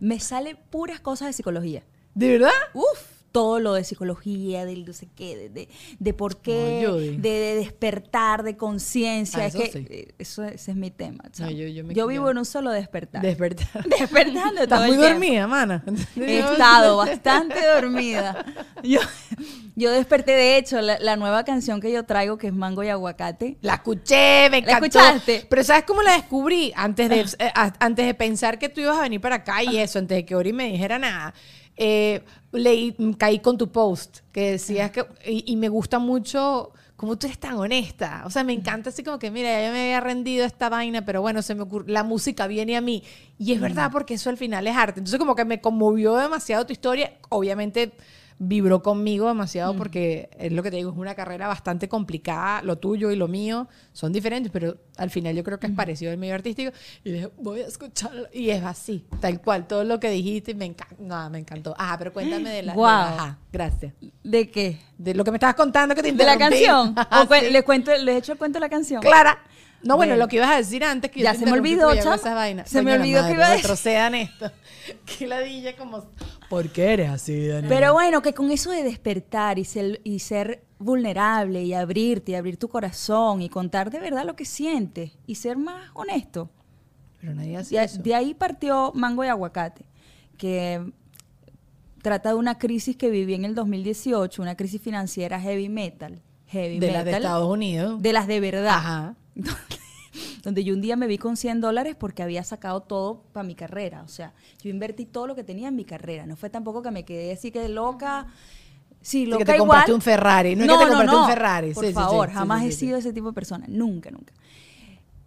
[SPEAKER 2] Me sale puras cosas de psicología.
[SPEAKER 1] ¿De verdad?
[SPEAKER 2] Uf, todo lo de psicología, del no sé qué, de, de, de por qué, de, de despertar, de conciencia.
[SPEAKER 1] Ah,
[SPEAKER 2] es
[SPEAKER 1] eso
[SPEAKER 2] que
[SPEAKER 1] sí.
[SPEAKER 2] eh, eso, ese es mi tema. chamo.
[SPEAKER 1] yo- yo me-
[SPEAKER 2] yo vivo en un solo despertar.
[SPEAKER 1] Despertar.
[SPEAKER 2] Despertando
[SPEAKER 1] Estás muy
[SPEAKER 2] tiempo.
[SPEAKER 1] dormida, mana.
[SPEAKER 2] He estado bastante dormida. Yo, yo desperté, de hecho, la, la nueva canción que yo traigo, que es Mango y Aguacate.
[SPEAKER 1] La escuché, me
[SPEAKER 2] ¿La
[SPEAKER 1] encantó.
[SPEAKER 2] escuchaste?
[SPEAKER 1] Pero ¿sabes cómo la descubrí? Antes de, eh, a- antes de pensar que tú ibas a venir para acá y eso, antes de que Ori me dijera nada, eh, leí, caí con tu post que decías que, y, y me gusta mucho como tú eres tan honesta. O sea, me encanta así como que, mira, ya me había rendido esta vaina, pero bueno, se me ocurre, la música viene a mí. Y es verdad, porque eso al final es arte. Entonces como que me conmovió demasiado tu historia. Obviamente vibró conmigo demasiado porque es lo que te digo, es una carrera bastante complicada, lo tuyo y lo mío son diferentes, pero al final yo creo que es parecido al medio artístico y dije, voy a escucharlo y es así, tal cual, todo lo que dijiste me encanta, nada, me encantó. Ajá, pero cuéntame de la, de la-
[SPEAKER 2] Guau.
[SPEAKER 1] ajá, gracias.
[SPEAKER 2] ¿De qué?
[SPEAKER 1] De lo que me estabas contando que te
[SPEAKER 2] ¿De la canción?
[SPEAKER 1] Ajá,
[SPEAKER 2] ¿O cuen-
[SPEAKER 1] sí.
[SPEAKER 2] ¿Les, cuento, ¿Les he hecho el cuento de la canción?
[SPEAKER 1] Clara. No, bueno,
[SPEAKER 2] Bueno.
[SPEAKER 1] lo que ibas a decir antes que yo
[SPEAKER 2] Ya
[SPEAKER 1] te
[SPEAKER 2] se me olvidó,
[SPEAKER 1] yo
[SPEAKER 2] chama.
[SPEAKER 1] esas vainas.
[SPEAKER 2] Se me
[SPEAKER 1] Coño,
[SPEAKER 2] olvidó que
[SPEAKER 1] madre,
[SPEAKER 2] iba a decir.
[SPEAKER 1] retrocedan esto. Qué ladilla como ¿Por qué eres así, Daniela?
[SPEAKER 2] Pero bueno, que con eso de despertar y ser, y ser vulnerable y abrirte y abrir tu corazón y contar de verdad lo que sientes y ser más honesto.
[SPEAKER 1] Pero nadie hace
[SPEAKER 2] De,
[SPEAKER 1] eso.
[SPEAKER 2] de ahí partió Mango y Aguacate, que trata de una crisis que viví en el 2018, una crisis financiera heavy metal. Heavy
[SPEAKER 1] de las de Estados Unidos.
[SPEAKER 2] de las de verdad.
[SPEAKER 1] Ajá.
[SPEAKER 2] donde yo un día me vi con 100 dólares porque había sacado todo para mi carrera. O sea, yo invertí todo lo que tenía en mi carrera. No fue tampoco que me quedé así que loca. Sí,
[SPEAKER 1] Sí,
[SPEAKER 2] loca
[SPEAKER 1] que te
[SPEAKER 2] igual.
[SPEAKER 1] compraste un Ferrari. No, es que te compraste un Ferrari.
[SPEAKER 2] Por
[SPEAKER 1] Sí,
[SPEAKER 2] favor,
[SPEAKER 1] sí,
[SPEAKER 2] jamás he sido ese tipo de persona. Nunca, nunca.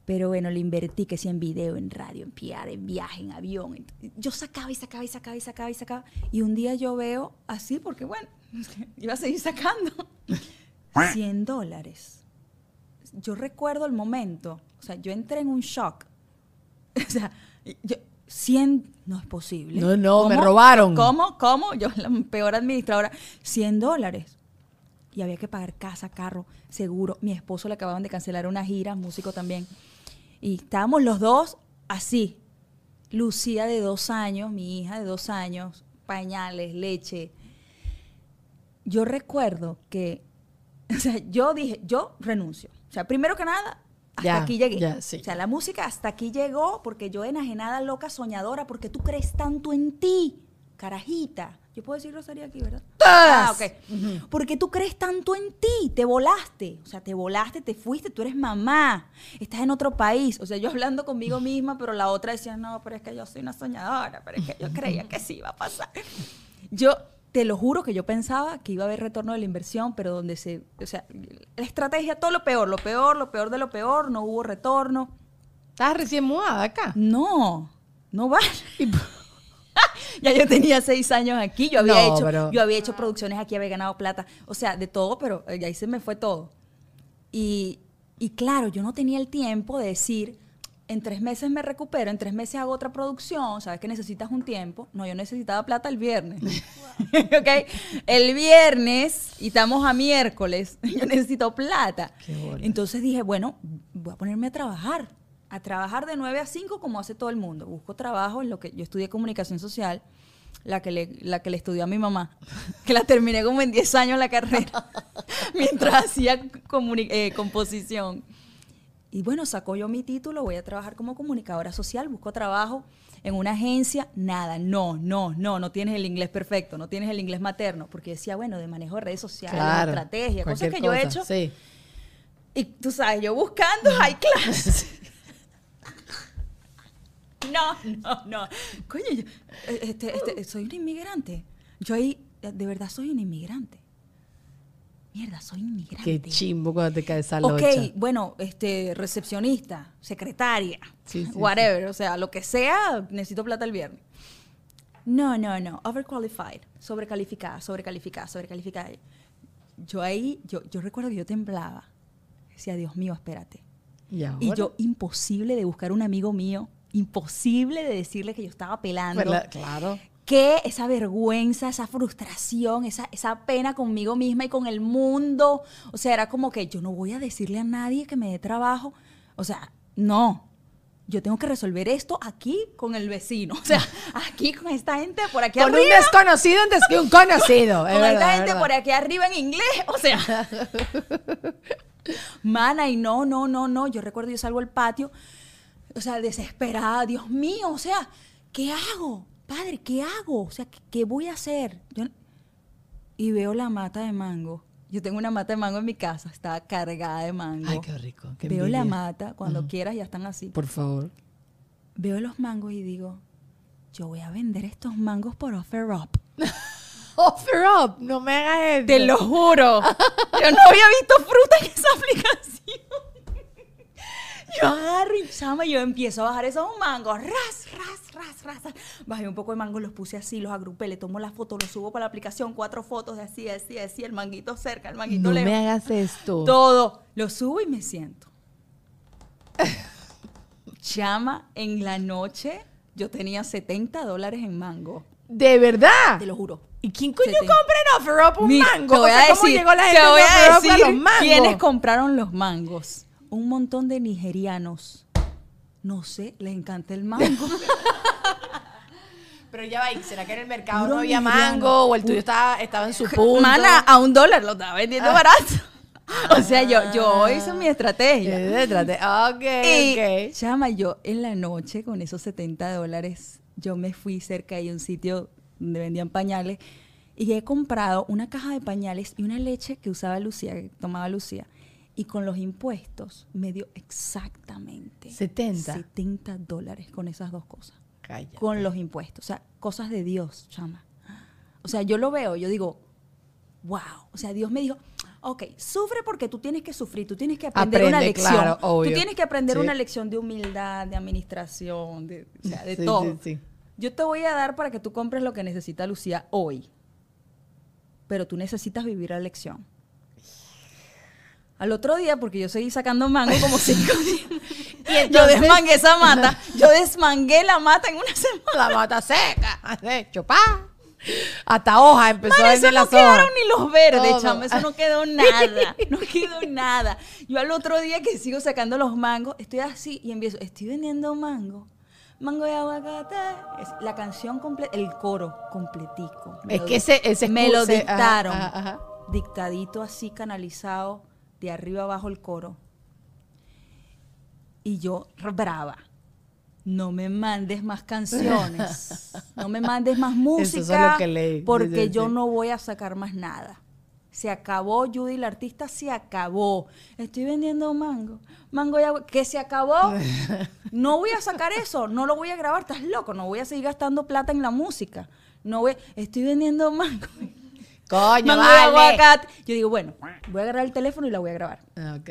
[SPEAKER 2] Pero bueno, le invertí que sí en video, en radio, en PR, en viaje, en avión. Yo sacaba y sacaba y sacaba y sacaba y sacaba. Y un día yo veo así, porque bueno, iba a seguir sacando. 100 dólares. Yo recuerdo el momento. O sea, yo entré en un shock. O sea, yo, 100 no es posible.
[SPEAKER 1] No, no, me robaron.
[SPEAKER 2] ¿Cómo? ¿Cómo? Yo, la peor administradora. 100 dólares. Y había que pagar casa, carro, seguro. Mi esposo le acababan de cancelar una gira, músico también. Y estábamos los dos así. Lucía de dos años, mi hija de dos años, pañales, leche. Yo recuerdo que, o sea, yo dije, yo renuncio. O sea, primero que nada, hasta
[SPEAKER 1] Ya,
[SPEAKER 2] aquí llegué.
[SPEAKER 1] ya, sí.
[SPEAKER 2] O sea, la música hasta aquí llegó porque yo enajenada, loca, soñadora, porque tú crees tanto en ti, carajita. Yo puedo decir Rosario aquí, ¿verdad? Ah,
[SPEAKER 1] Todas.
[SPEAKER 2] ok. Porque tú crees tanto en ti, te volaste. O sea, te volaste, te fuiste, tú eres mamá, estás en otro país. O sea, yo hablando conmigo misma, pero la otra decía, no, pero es que yo soy una soñadora, pero es que yo creía que sí iba a pasar. Yo te lo juro que yo pensaba que iba a haber retorno de la inversión, pero donde se, o sea, la estrategia, todo lo peor, lo peor, lo peor de lo peor, no hubo retorno.
[SPEAKER 1] Estabas recién mudada acá.
[SPEAKER 2] No, no vale. ya yo tenía seis años aquí, yo había,
[SPEAKER 1] No,
[SPEAKER 2] hecho,
[SPEAKER 1] pero-
[SPEAKER 2] yo había hecho producciones aquí, había ganado plata, o sea, de todo, pero eh, ahí se me fue todo. Y, y claro, yo no tenía el tiempo de decir, en tres meses me recupero, en tres meses hago otra producción, sabes que necesitas un tiempo. No, yo necesitaba plata el viernes. ¿Ok? El viernes, y estamos a miércoles, yo necesito plata. Entonces dije, bueno, voy a ponerme a trabajar, a trabajar de 9 a 5 como hace todo el mundo. Busco trabajo en lo que yo estudié comunicación social, la que le, la que le estudió a mi mamá, que la terminé como en 10 años la carrera, mientras hacía eh, composición. Y bueno, sacó yo mi título, voy a trabajar como comunicadora social, busco trabajo en una agencia, nada, no, no, no, no tienes el inglés perfecto, no tienes el inglés materno, porque decía, bueno, de manejo de redes sociales,
[SPEAKER 1] Claro.
[SPEAKER 2] estrategia, cosas que yo he hecho.
[SPEAKER 1] Sí.
[SPEAKER 2] Y tú sabes, yo buscando hay clases. No, no, no. Coño, yo, eh, este, este, soy una inmigrante. Yo ahí, eh, de verdad, soy una inmigrante. Mierda, soy inmigrante.
[SPEAKER 1] Qué chimbo cuando te cae esa
[SPEAKER 2] Ok,
[SPEAKER 1] locha.
[SPEAKER 2] bueno, este, recepcionista, secretaria,
[SPEAKER 1] Sí, sí,
[SPEAKER 2] whatever, o sea, lo que sea, necesito plata el viernes. No, no, no, overqualified, sobrecalificada, sobrecalificada, sobrecalificada. Yo ahí, yo, yo recuerdo que yo temblaba. Decía, Dios mío, espérate.
[SPEAKER 1] ¿Y,
[SPEAKER 2] yo, imposible de buscar un amigo mío, imposible de decirle que yo estaba pelando.
[SPEAKER 1] Claro.
[SPEAKER 2] Que esa vergüenza, esa frustración, esa, esa pena conmigo misma y con el mundo. O sea, era como que yo no voy a decirle a nadie que me dé trabajo. O sea, no. Yo tengo que resolver esto aquí con el vecino. O sea, aquí con esta gente por aquí
[SPEAKER 1] Con un
[SPEAKER 2] arriba.
[SPEAKER 1] desconocido antes que un conocido. es
[SPEAKER 2] con
[SPEAKER 1] verdad,
[SPEAKER 2] esta
[SPEAKER 1] es
[SPEAKER 2] gente
[SPEAKER 1] verdad.
[SPEAKER 2] por aquí arriba en inglés. O sea. Mana, y no, no, no, no. Yo recuerdo, yo salgo al patio, o sea, desesperada. Dios mío, o sea, ¿qué hago? Padre, ¿qué hago? O sea, ¿qué, qué voy a hacer? Yo- y veo la mata de mango. Yo tengo una mata de mango en mi casa, está cargada de mango.
[SPEAKER 1] Ay, qué rico. qué
[SPEAKER 2] veo la mata, cuando quieras ya están así.
[SPEAKER 1] Por favor.
[SPEAKER 2] Veo los mangos y digo, yo voy a vender estos mangos por offer up.
[SPEAKER 1] Offer up, no me hagas esto.
[SPEAKER 2] Te lo juro. Yo no había visto fruta en esa aplicación. Yo agarro y chama, yo empiezo a bajar esos mangos. Ras, ras, ras, ras, ras. Bajé un poco de mango, los puse así, los agrupé, le tomo la foto, los subo para la aplicación, cuatro fotos de así, así, así, el manguito cerca, el manguito
[SPEAKER 1] No
[SPEAKER 2] lejos.
[SPEAKER 1] me hagas esto.
[SPEAKER 2] Todo. Lo subo y me siento. Chama, en la noche yo tenía 70 dólares en mango.
[SPEAKER 1] ¿De verdad?
[SPEAKER 2] Te lo juro.
[SPEAKER 1] ¿Y quién coño compra en Offer Up un
[SPEAKER 2] Mi-
[SPEAKER 1] mango?
[SPEAKER 2] Te voy
[SPEAKER 1] O sea,
[SPEAKER 2] a
[SPEAKER 1] ¿cómo
[SPEAKER 2] decir,
[SPEAKER 1] llegó la
[SPEAKER 2] te
[SPEAKER 1] gente
[SPEAKER 2] voy
[SPEAKER 1] Offer Up a
[SPEAKER 2] decir
[SPEAKER 1] los mangos?
[SPEAKER 2] quiénes compraron los mangos. Un montón de nigerianos. No sé, les encanta el mango.
[SPEAKER 1] Pero ya va, ¿y ¿será que en el mercado
[SPEAKER 2] Puro
[SPEAKER 1] no había
[SPEAKER 2] nigeriano.
[SPEAKER 1] mango o el tuyo estaba, estaba en su punto?
[SPEAKER 2] Mana, a un dólar lo estaba vendiendo barato. O sea, yo, yo hice mi estrategia. Y,
[SPEAKER 1] ok.
[SPEAKER 2] chama, yo en la noche con esos 70 dólares, yo me fui cerca de un sitio donde vendían pañales y he comprado una caja de pañales y una leche que usaba Lucía, que tomaba Lucía. Y con los impuestos me dio exactamente
[SPEAKER 1] 70.
[SPEAKER 2] 70 dólares con esas dos cosas.
[SPEAKER 1] Cállate.
[SPEAKER 2] Con los impuestos. O sea, cosas de Dios, chama. O sea, yo lo veo, yo digo, wow. O sea, Dios me dijo, ok, sufre porque tú tienes que sufrir, tú tienes que aprender una lección.
[SPEAKER 1] claro, obvio.
[SPEAKER 2] Tú tienes que aprender
[SPEAKER 1] Sí.
[SPEAKER 2] una lección de humildad, de administración, de, o sea, de
[SPEAKER 1] Sí,
[SPEAKER 2] todo.
[SPEAKER 1] sí.
[SPEAKER 2] Yo te voy a dar para que tú compres lo que necesita Lucía hoy. Pero tú necesitas vivir la lección. Al otro día, porque yo seguí sacando mango como cinco días. yo desmangué esa mata. Yo desmangué la mata en una semana.
[SPEAKER 1] La mata seca. así, chupá. Hasta hoja empezó a
[SPEAKER 2] Man, eso
[SPEAKER 1] vender
[SPEAKER 2] no
[SPEAKER 1] las
[SPEAKER 2] quedaron
[SPEAKER 1] hojas.
[SPEAKER 2] ni los verdes, chama. Eso no quedó nada. No quedó nada. Yo al otro día que sigo sacando los mangos, estoy así y empiezo, estoy vendiendo mango. Mango y aguacate. Es la canción completa, el coro completico.
[SPEAKER 1] Es que ese, ese
[SPEAKER 2] me lo dictaron.
[SPEAKER 1] ajá, ajá.
[SPEAKER 2] Dictadito así, canalizado, de arriba abajo el coro. Y yo, brava. No me mandes más canciones. No me mandes más
[SPEAKER 1] Eso es
[SPEAKER 2] música.
[SPEAKER 1] lo que leí.
[SPEAKER 2] Porque
[SPEAKER 1] sí,
[SPEAKER 2] yo no voy a sacar más nada. Se acabó, Judy, la artista se acabó. Estoy vendiendo mango. Mango y agua. ¿Que se acabó? No voy a sacar eso. No lo voy a grabar. Estás loco. No voy a seguir gastando plata en la música. No voy. Estoy vendiendo mango.
[SPEAKER 1] Coño, vale.
[SPEAKER 2] aguacate. Yo digo, bueno, voy a agarrar el teléfono y la voy a grabar.
[SPEAKER 1] Ah, ok.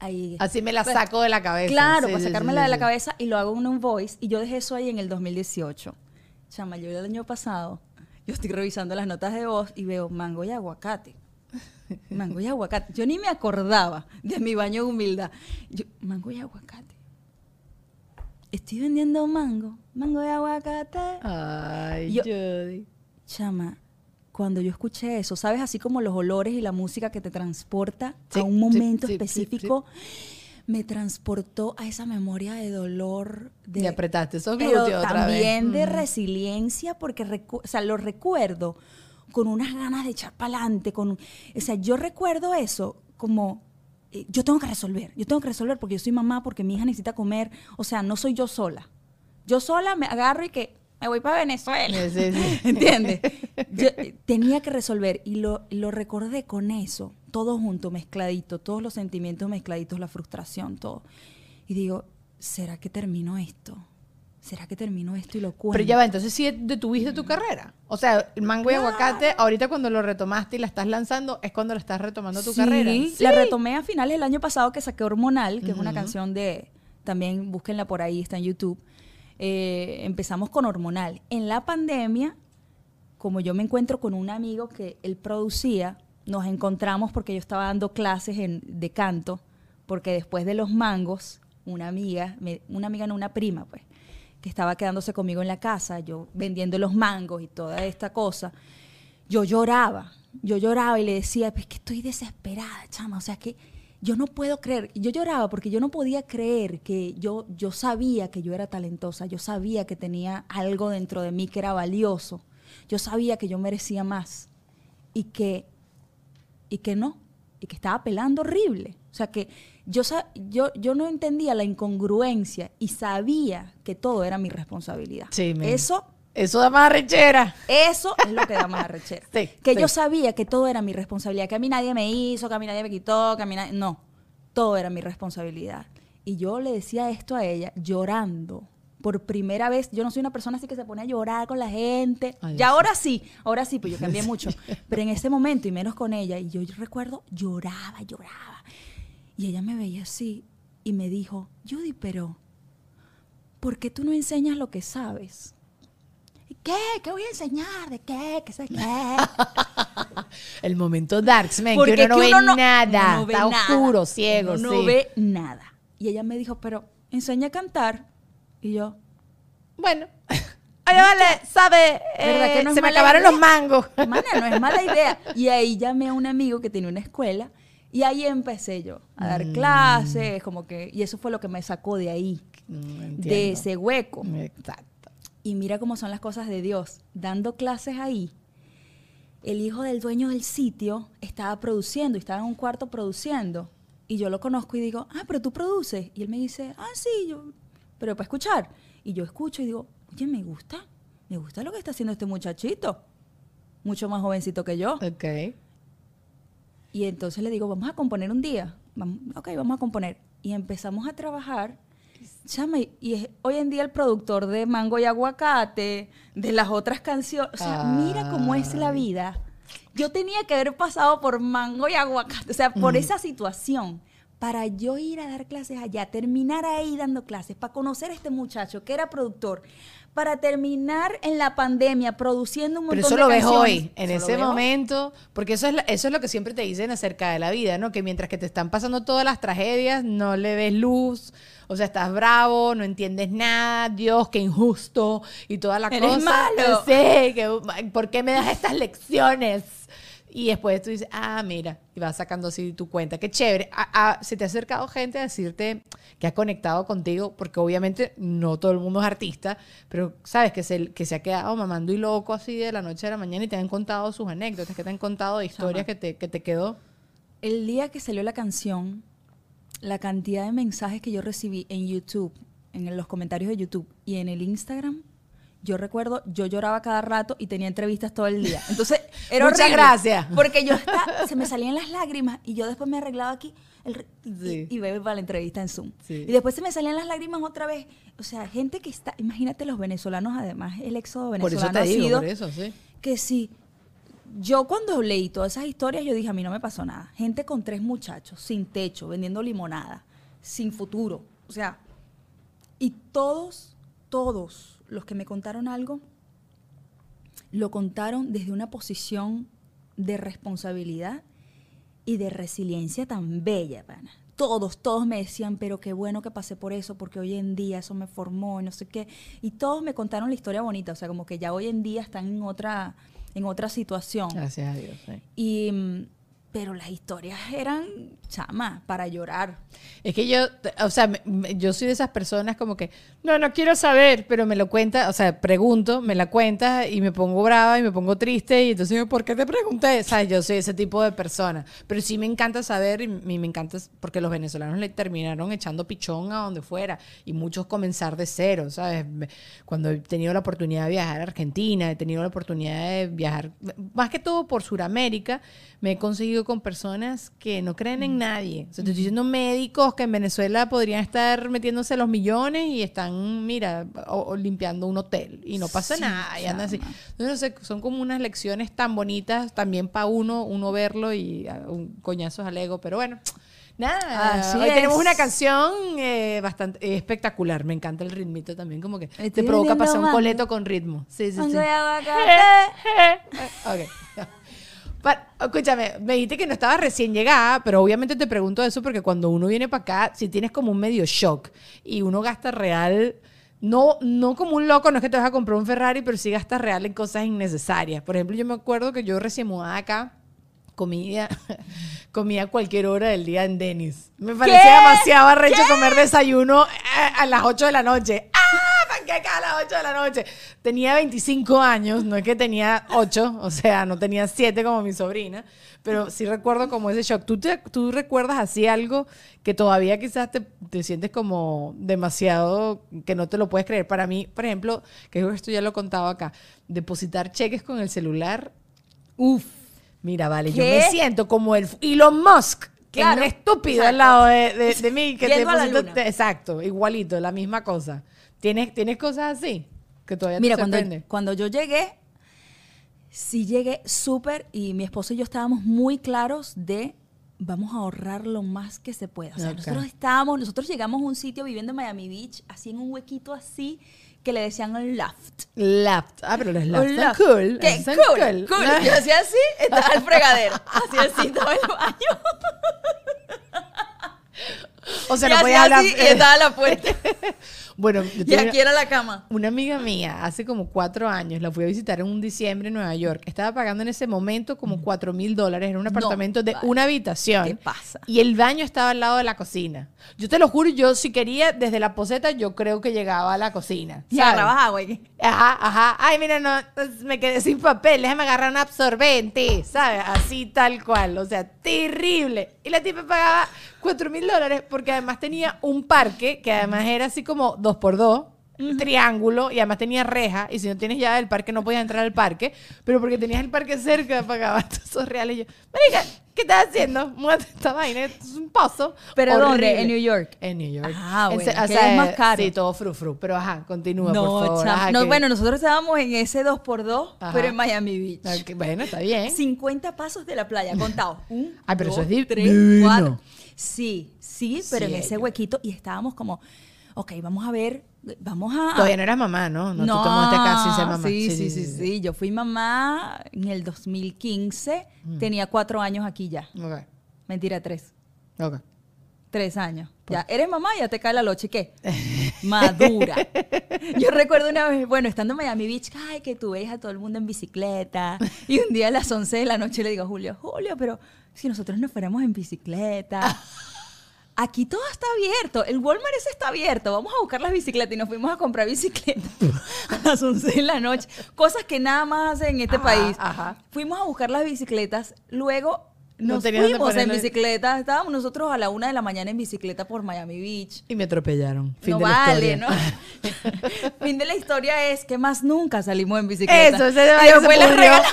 [SPEAKER 2] Ahí.
[SPEAKER 1] Así me la saco de la cabeza.
[SPEAKER 2] Claro,
[SPEAKER 1] Sí,
[SPEAKER 2] para
[SPEAKER 1] sí,
[SPEAKER 2] sacármela
[SPEAKER 1] sí,
[SPEAKER 2] de la cabeza y lo hago en un voice. Y yo dejé eso ahí en el 2018. Chama, yo el año pasado, yo estoy revisando las notas de voz y veo mango y aguacate. Mango y aguacate. Yo ni me acordaba de mi baño de humildad. Yo, mango y aguacate. Estoy vendiendo mango, mango y aguacate.
[SPEAKER 1] Ay,
[SPEAKER 2] Yo-
[SPEAKER 1] Judy.
[SPEAKER 2] Chama, cuando yo escuché eso, ¿sabes? Así como los olores y la música que te transporta
[SPEAKER 1] Sí,
[SPEAKER 2] a un momento
[SPEAKER 1] sí, sí,
[SPEAKER 2] específico, me transportó a esa memoria de dolor, de,
[SPEAKER 1] Y apretaste esos
[SPEAKER 2] pero
[SPEAKER 1] otra vez.
[SPEAKER 2] también de resiliencia, porque recu- o sea, lo recuerdo con unas ganas de echar para adelante. Con, o sea, yo recuerdo eso como, eh, yo tengo que resolver, yo tengo que resolver porque yo soy mamá, porque mi hija necesita comer. O sea, no soy yo sola. Yo sola me agarro y que me voy para Venezuela.
[SPEAKER 1] Sí, sí, sí.
[SPEAKER 2] ¿Entiendes? Yo tenía que resolver y lo, lo recordé con eso, todo junto, mezcladito, todos los sentimientos mezcladitos, la frustración, todo. Y digo, ¿será que termino esto? ¿Será que termino esto y lo cuento?
[SPEAKER 1] Pero ya va, entonces sí detuviste tu carrera. O sea, el mango y aguacate, ahorita cuando lo retomaste y la estás lanzando, es cuando la estás retomando tu
[SPEAKER 2] Sí,
[SPEAKER 1] carrera.
[SPEAKER 2] La retomé a finales del año pasado que saqué Hormonal, que es una canción de, también búsquenla por ahí, está en YouTube. Eh, empezamos con Hormonal. En la pandemia, como yo me encuentro con un amigo que él producía, nos encontramos porque yo estaba dando clases en- de canto, porque después de los mangos, una amiga, me- una amiga no, una prima, pues, que estaba quedándose conmigo en la casa, yo vendiendo los mangos y toda esta cosa, yo lloraba, yo lloraba y le decía, pues que estoy desesperada, chama, o sea que yo no puedo creer, yo lloraba porque yo no podía creer que yo, yo sabía que yo era talentosa, yo sabía que tenía algo dentro de mí que era valioso, yo sabía que yo merecía más y que, y que no, y que estaba pelando horrible. O sea que yo, yo, yo no entendía la incongruencia y sabía que todo era mi responsabilidad.
[SPEAKER 1] Sí.
[SPEAKER 2] Eso
[SPEAKER 1] Eso da más rechera.
[SPEAKER 2] eso es lo que da más arrechera.
[SPEAKER 1] Sí,
[SPEAKER 2] que
[SPEAKER 1] sí.
[SPEAKER 2] yo sabía que todo era mi responsabilidad, que a mí nadie me hizo, que a mí nadie me quitó, que a mí nadie... No, todo era mi responsabilidad. Y yo le decía esto a ella llorando. Por primera vez, yo no soy una persona así que se pone a llorar con la gente.
[SPEAKER 1] Ay,
[SPEAKER 2] ya
[SPEAKER 1] sí.
[SPEAKER 2] ahora sí, ahora sí, pues yo cambié mucho. Pero en ese momento, y menos con ella, y yo recuerdo, lloraba, lloraba. Y ella me veía así y me dijo, Judy, pero ¿por qué tú no enseñas lo que sabes? ¿Qué? ¿Qué voy a enseñar? ¿De qué? ¿Qué sé qué?
[SPEAKER 1] El momento Darksman,
[SPEAKER 2] Porque
[SPEAKER 1] que uno no ve
[SPEAKER 2] que uno no-
[SPEAKER 1] nada.
[SPEAKER 2] no ve
[SPEAKER 1] está
[SPEAKER 2] nada.
[SPEAKER 1] oscuro, ciego,
[SPEAKER 2] Uno
[SPEAKER 1] sí.
[SPEAKER 2] no ve nada. Y ella me dijo, pero enseña a cantar. Y yo,
[SPEAKER 1] Bueno. Oye, vale, sabe,
[SPEAKER 2] ¿Verdad que no
[SPEAKER 1] se me acabaron
[SPEAKER 2] idea?
[SPEAKER 1] los mangos.
[SPEAKER 2] Mana, no es mala idea. Y ahí llamé a un amigo que tenía una escuela y ahí empecé yo a
[SPEAKER 1] Mm.
[SPEAKER 2] dar clases, como que, y eso fue lo que me sacó de ahí,
[SPEAKER 1] Mm,
[SPEAKER 2] de ese hueco.
[SPEAKER 1] Exacto.
[SPEAKER 2] Y mira cómo son las cosas de Dios. Dando clases ahí, el hijo del dueño del sitio estaba produciendo, estaba en un cuarto produciendo. Y yo lo conozco y digo, ah, pero tú produces. Y él me dice, ah, sí, yo, pero para escuchar. Y yo escucho y digo, oye, me gusta, me gusta lo que está haciendo este muchachito. Mucho más jovencito que yo.
[SPEAKER 1] Ok.
[SPEAKER 2] Y entonces le digo, vamos a componer un día. vamos, ok, vamos a componer. Y empezamos a trabajar. Chama, y- es hoy en día el productor de Mango y Aguacate, de las otras canciones. O sea, mira cómo es la vida. Yo tenía que haber pasado por Mango y Aguacate, o sea, por esa situación. Para yo ir a dar clases allá, terminar ahí dando clases, para conocer a este muchacho que era productor, para terminar en la pandemia produciendo un montón
[SPEAKER 1] Pero eso
[SPEAKER 2] de
[SPEAKER 1] lo ves hoy, en ese
[SPEAKER 2] hoy.
[SPEAKER 1] momento, porque eso es, eso es lo que siempre te dicen acerca de la vida, ¿no? Que mientras que te están pasando todas las tragedias, no le ves luz, o sea, estás bravo, no entiendes nada, Dios, qué injusto, y toda la
[SPEAKER 2] Eres
[SPEAKER 1] cosa.
[SPEAKER 2] malo.
[SPEAKER 1] Sí, que, ¿por qué me das estas lecciones? Y después tú dices, ah, mira, y vas sacando así tu cuenta. Qué chévere. A- a- se te ha acercado gente a decirte que ha conectado contigo, porque obviamente no todo el mundo es artista, pero sabes que se, que se ha quedado mamando y loco así de la noche a la mañana y te han contado sus anécdotas, que te han contado de historias que te, que te quedó.
[SPEAKER 2] El día que salió la canción, la cantidad de mensajes que yo recibí en YouTube, en los comentarios de YouTube y en el Instagram, yo recuerdo, yo lloraba cada rato y tenía entrevistas todo el día. Entonces, era
[SPEAKER 1] Muchas
[SPEAKER 2] horrible,
[SPEAKER 1] gracias.
[SPEAKER 2] Porque yo estaba, se me salían las lágrimas y yo después me arreglaba aquí el
[SPEAKER 1] Sí.
[SPEAKER 2] y, y bebé para la entrevista en Zoom.
[SPEAKER 1] Sí.
[SPEAKER 2] Y después se me salían las lágrimas otra vez. O sea, gente que está, imagínate los venezolanos, además, el éxodo
[SPEAKER 1] Por eso
[SPEAKER 2] venezolano
[SPEAKER 1] te
[SPEAKER 2] ha
[SPEAKER 1] digo,
[SPEAKER 2] sido
[SPEAKER 1] por eso, sí.
[SPEAKER 2] que sí. Yo cuando leí todas esas historias, yo dije, a mí no me pasó nada. Gente con tres muchachos, sin techo, vendiendo limonada, sin futuro. O sea, y todos, todos los que me contaron algo, lo contaron desde una posición de responsabilidad y de resiliencia tan bella, pana. Todos, todos me decían, pero qué bueno que pasé por eso, porque hoy en día eso me formó y no sé qué. Y todos me contaron la historia bonita, o sea, como que ya hoy en día están en otra, en otra situación.
[SPEAKER 1] Gracias a Dios. sí.
[SPEAKER 2] Y, pero las historias eran, chama, para llorar.
[SPEAKER 1] Es que yo, o sea, yo soy de esas personas como que, no, no quiero saber, pero me lo cuenta, o sea, pregunto, me la cuenta y me pongo brava y me pongo triste y entonces ¿por qué te pregunté? O yo soy ese tipo de persona. Pero sí me encanta saber y me encanta porque los venezolanos le terminaron echando pichón a donde fuera y muchos comenzar de cero, ¿sabes? Cuando he tenido la oportunidad de viajar a Argentina, he tenido la oportunidad de viajar, más que todo por Sudamérica, me he conseguido con personas que no creen en nadie. O sea, te estoy diciendo médicos que en Venezuela podrían estar metiéndose los millones y están, mira, o- o limpiando un hotel y no pasa
[SPEAKER 2] Sí,
[SPEAKER 1] nada. Y andan así. Entonces, no sé, son como unas lecciones tan bonitas también para uno, uno verlo y ah, un coñazos al ego. Pero bueno, nada.
[SPEAKER 2] Así
[SPEAKER 1] hoy tenemos una canción eh, bastante eh, espectacular. Me encanta el ritmito también, como que te provoca pasar un coleto con ritmo. Sí, sí, sí.
[SPEAKER 2] y aguacate.
[SPEAKER 1] Ok. Pa- escúchame, me dijiste que no estabas recién llegada, pero obviamente te pregunto eso porque cuando uno viene para acá, si tienes como un medio shock y uno gasta real, no, no como un loco, no es que te vas a comprar un Ferrari, pero sí gastas real en cosas innecesarias. Por ejemplo, yo me acuerdo que yo recién mudada acá, comía, comía cualquier hora del día en Denis. Me parecía demasiado arrecho comer desayuno a, a las 8 de la noche. Panqueca a las 8 de la noche. Tenía 25 años, no es que tenía 8, o sea, no tenía 7 como mi sobrina, pero sí recuerdo como ese shock. ¿Tú, te- tú recuerdas así algo que todavía quizás te, te sientes como demasiado, que no te lo puedes creer? Para mí, por ejemplo, que que esto ya lo he contado acá, depositar cheques con el celular Uf, mira, vale, yo
[SPEAKER 2] ¿Qué?
[SPEAKER 1] me siento como el Elon Musk, que
[SPEAKER 2] Claro,
[SPEAKER 1] es un estúpido
[SPEAKER 2] exacto.
[SPEAKER 1] al lado de, de- de mí. Que te te- exacto, igualito, la misma cosa. ¿Tienes, ¿Tienes cosas así? Que todavía
[SPEAKER 2] Mira,
[SPEAKER 1] te
[SPEAKER 2] cuando,
[SPEAKER 1] sorprende.
[SPEAKER 2] cuando yo llegué, sí llegué súper y mi esposo y yo estábamos muy claros de vamos a ahorrar lo más que se pueda. O sea, nosotros estábamos, nosotros llegamos a un sitio viviendo en Miami Beach, así en un huequito así, que le decían un loft.
[SPEAKER 1] Laft. Ah, pero los son
[SPEAKER 2] loft.
[SPEAKER 1] cool.
[SPEAKER 2] ¿Qué?
[SPEAKER 1] son
[SPEAKER 2] Cool, cool. Yo hacía así, estaba el fregadero. Hacía así, estaba el baño.
[SPEAKER 1] O sea,
[SPEAKER 2] y
[SPEAKER 1] no podía hablar.
[SPEAKER 2] así, y estaba la puerta.
[SPEAKER 1] bueno,
[SPEAKER 2] y aquí era la cama.
[SPEAKER 1] una amiga mía, hace como cuatro años, la fui a visitar en un diciembre en Nueva York. Estaba pagando en ese momento como cuatro mil dólares. Era un apartamento de
[SPEAKER 2] vale.
[SPEAKER 1] una habitación.
[SPEAKER 2] ¿Qué pasa?
[SPEAKER 1] Y el baño estaba al lado de la cocina. Yo te lo juro, yo si quería, desde la poseta, yo creo que llegaba a la cocina.
[SPEAKER 2] Y agarrabas agua.
[SPEAKER 1] Ajá, ajá. Ay, mira, no, me quedé sin papel. Déjame agarrar un absorbente, ¿sabes? Así tal cual. O sea, terrible. Y la tipa pagaba cuatro mil dólares porque además tenía un parque que además era así como dos por dos. triángulo y además tenía reja y si no tienes llave del parque no podías entrar al parque, pero porque tenías el parque cerca pagabas esos reales. Y yo, marica, ¿qué estás haciendo? Muévete esta vaina, esto es un pozo.
[SPEAKER 2] ¿Pero
[SPEAKER 1] horrible".
[SPEAKER 2] dónde? ¿En New York?
[SPEAKER 1] En New York.
[SPEAKER 2] Ah,
[SPEAKER 1] En
[SPEAKER 2] bueno,
[SPEAKER 1] se- o sea,
[SPEAKER 2] es más caro.
[SPEAKER 1] Sí, todo fru fru, pero ajá, continúa,
[SPEAKER 2] No,
[SPEAKER 1] por favor. ajá,
[SPEAKER 2] No,
[SPEAKER 1] que-
[SPEAKER 2] bueno, nosotros estábamos en ese 2x2,
[SPEAKER 1] Ajá.
[SPEAKER 2] pero en Miami Beach.
[SPEAKER 1] Ah, que- bueno, está bien.
[SPEAKER 2] 50 pasos de la playa, contados. Un,
[SPEAKER 1] Ay, pero eso
[SPEAKER 2] dos,
[SPEAKER 1] es di-
[SPEAKER 2] tres,
[SPEAKER 1] divino.
[SPEAKER 2] cuatro. Sí, sí, pero
[SPEAKER 1] Sí,
[SPEAKER 2] en ese huequito y estábamos como, ok, vamos a ver, vamos a...
[SPEAKER 1] Todavía no eras mamá, ¿no? No, tú te mudaste acá sin ser mamá.
[SPEAKER 2] Sí, sí, sí, sí, Yo fui mamá en el 2015,
[SPEAKER 1] Mm.
[SPEAKER 2] tenía cuatro años aquí ya.
[SPEAKER 1] Ok,
[SPEAKER 2] Mentira, tres.
[SPEAKER 1] ok.
[SPEAKER 2] Tres años. Ya eres mamá, ya te cae la loche, ¿qué? Madura. Yo recuerdo una vez, bueno, estando en Miami Beach, ay, que tú ves a todo el mundo en bicicleta. Y un día a las 11 de la noche le digo a Julio, Julio, pero si nosotros nos fuéramos en bicicleta. Aquí todo está abierto. El Walmart ese está abierto. Vamos a buscar las bicicletas y nos fuimos a comprar bicicletas a las 11 de la noche. Cosas que nada más hacen en este
[SPEAKER 1] Ajá,
[SPEAKER 2] país.
[SPEAKER 1] ajá.
[SPEAKER 2] Fuimos a buscar las bicicletas. Luego
[SPEAKER 1] No
[SPEAKER 2] nos
[SPEAKER 1] tenían dónde
[SPEAKER 2] fuimos en bicicleta. Estábamos nosotros a la una de la mañana en bicicleta por Miami Beach.
[SPEAKER 1] Y me atropellaron. Fin
[SPEAKER 2] no
[SPEAKER 1] de la
[SPEAKER 2] vale,
[SPEAKER 1] historia.
[SPEAKER 2] ¿no? fin de la historia es que más nunca salimos en bicicleta.
[SPEAKER 1] Eso, ese
[SPEAKER 2] Y
[SPEAKER 1] vaina se
[SPEAKER 2] la.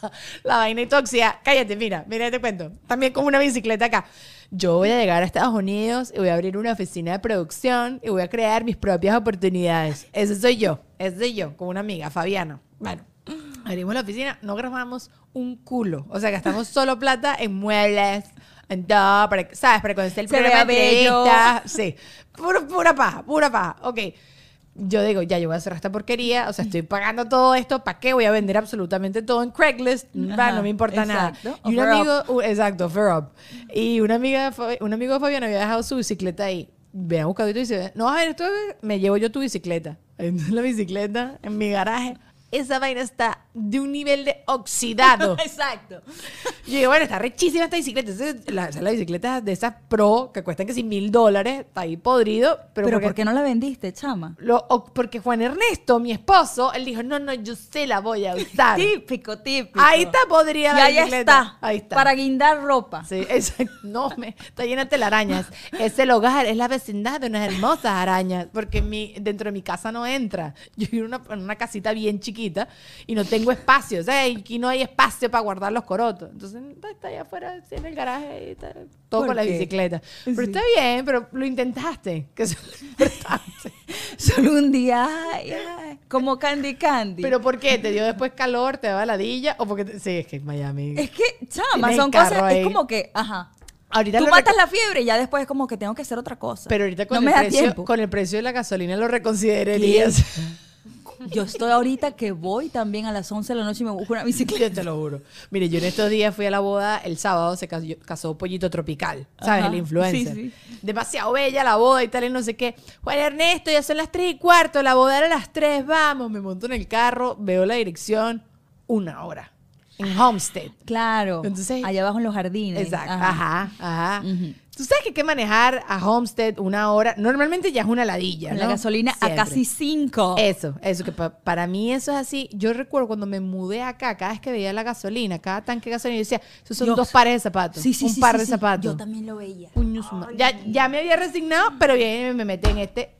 [SPEAKER 1] La vaina y tóxica. Cállate, mira, mira, te cuento. También con una bicicleta acá. Yo voy a llegar a Estados Unidos y voy a abrir una oficina de producción y voy a crear mis propias oportunidades. Ese soy yo, ese soy yo, con una amiga, Fabiana. Bueno, abrimos la oficina, no grabamos un culo. O sea, gastamos solo plata en muebles, en todo, para, ¿sabes? Para esté el
[SPEAKER 2] Se
[SPEAKER 1] programa de. Sí, pura, pura paja, pura paja. Ok. Yo digo, ya, yo voy a cerrar esta porquería, o sea, estoy pagando todo esto, ¿para qué voy a vender absolutamente todo en Craigslist?
[SPEAKER 2] Ajá,
[SPEAKER 1] no me importa
[SPEAKER 2] exacto.
[SPEAKER 1] nada. Y un amigo, uh, exacto, offer up. Y una amiga, un amigo de Fabián había dejado su bicicleta ahí. Ve a buscar y dice, no, a ver, esto es- me llevo yo tu bicicleta. Entonces la bicicleta en mi garaje. Esa vaina está de un nivel de oxidado.
[SPEAKER 2] Exacto.
[SPEAKER 1] Yo digo, bueno, está rechísima esta bicicleta. Esa es la, es la bicicleta de esas pro que cuestan que si mil dólares, está ahí podrido. Pero,
[SPEAKER 2] Pero,
[SPEAKER 1] porque,
[SPEAKER 2] ¿por qué no la vendiste, chama?
[SPEAKER 1] lo- o- porque Juan Ernesto, mi esposo, él dijo, no, no, yo se la voy a usar.
[SPEAKER 2] Típico, típico.
[SPEAKER 1] Ahí está podrida
[SPEAKER 2] Y
[SPEAKER 1] la
[SPEAKER 2] ahí
[SPEAKER 1] bicicleta.
[SPEAKER 2] está.
[SPEAKER 1] Ahí está.
[SPEAKER 2] Para guindar ropa.
[SPEAKER 1] Sí, exacto. No, me, está llena de telarañas. Es el hogar, es la vecindad de unas hermosas arañas, porque mi, dentro de mi casa no entra. Yo vivo en una, en una casita bien chiquita y no tengo espacio, o sea, aquí no hay espacio para guardar los corotos. Entonces, está, allá afuera, en el garaje, está, todo
[SPEAKER 2] ¿Por
[SPEAKER 1] con la
[SPEAKER 2] qué?
[SPEAKER 1] bicicleta. Pero
[SPEAKER 2] Sí.
[SPEAKER 1] está bien, pero lo intentaste, que es importante.
[SPEAKER 2] Solo un día, ay, ay, como Candy Candy.
[SPEAKER 1] Pero ¿por qué? ¿Te dio después calor, te daba ladilla? ¿O porque te- Sí, es que en Miami...
[SPEAKER 2] es que, chama, son cosas,
[SPEAKER 1] ahí.
[SPEAKER 2] es como que, ajá.
[SPEAKER 1] Ahorita
[SPEAKER 2] Tú
[SPEAKER 1] lo
[SPEAKER 2] matas la fiebre y ya después es como que tengo que hacer otra cosa.
[SPEAKER 1] Pero ahorita con,
[SPEAKER 2] no
[SPEAKER 1] el
[SPEAKER 2] me da
[SPEAKER 1] precio,
[SPEAKER 2] tiempo.
[SPEAKER 1] con el precio de la gasolina lo reconsiderarías.
[SPEAKER 2] Yo estoy ahorita que voy también a las 11 de la noche y me busco una bicicleta.
[SPEAKER 1] Yo te lo juro. Mire, yo en estos días fui a la boda, el sábado se casó, casó Pollito Tropical, ¿sabes?
[SPEAKER 2] Ajá,
[SPEAKER 1] El influencer.
[SPEAKER 2] sí,
[SPEAKER 1] Demasiado bella la boda y tal, y no sé qué. Juan Ernesto, ya son las tres y cuarto, la boda era a las tres, vamos. Me monto en el carro, veo la dirección, una hora. En Homestead.
[SPEAKER 2] Claro.
[SPEAKER 1] Entonces-
[SPEAKER 2] allá abajo en los jardines.
[SPEAKER 1] Exacto. Ajá, ajá.
[SPEAKER 2] Ujú.
[SPEAKER 1] Tú sabes que hay que manejar a Homestead una hora. Normalmente ya es una ladilla.
[SPEAKER 2] Con la
[SPEAKER 1] ¿no?
[SPEAKER 2] gasolina a casi 5.
[SPEAKER 1] Eso, eso, que pa- para mí eso es así. Yo recuerdo cuando me mudé acá, cada vez que veía la gasolina, cada tanque de gasolina, yo decía, esos son
[SPEAKER 2] Dios.
[SPEAKER 1] dos pares de zapatos.
[SPEAKER 2] Sí, sí,
[SPEAKER 1] un
[SPEAKER 2] sí,
[SPEAKER 1] par de zapatos.
[SPEAKER 2] Yo también lo veía.
[SPEAKER 1] Puño su ma- ya, ya me había resignado, pero bien me metí en este,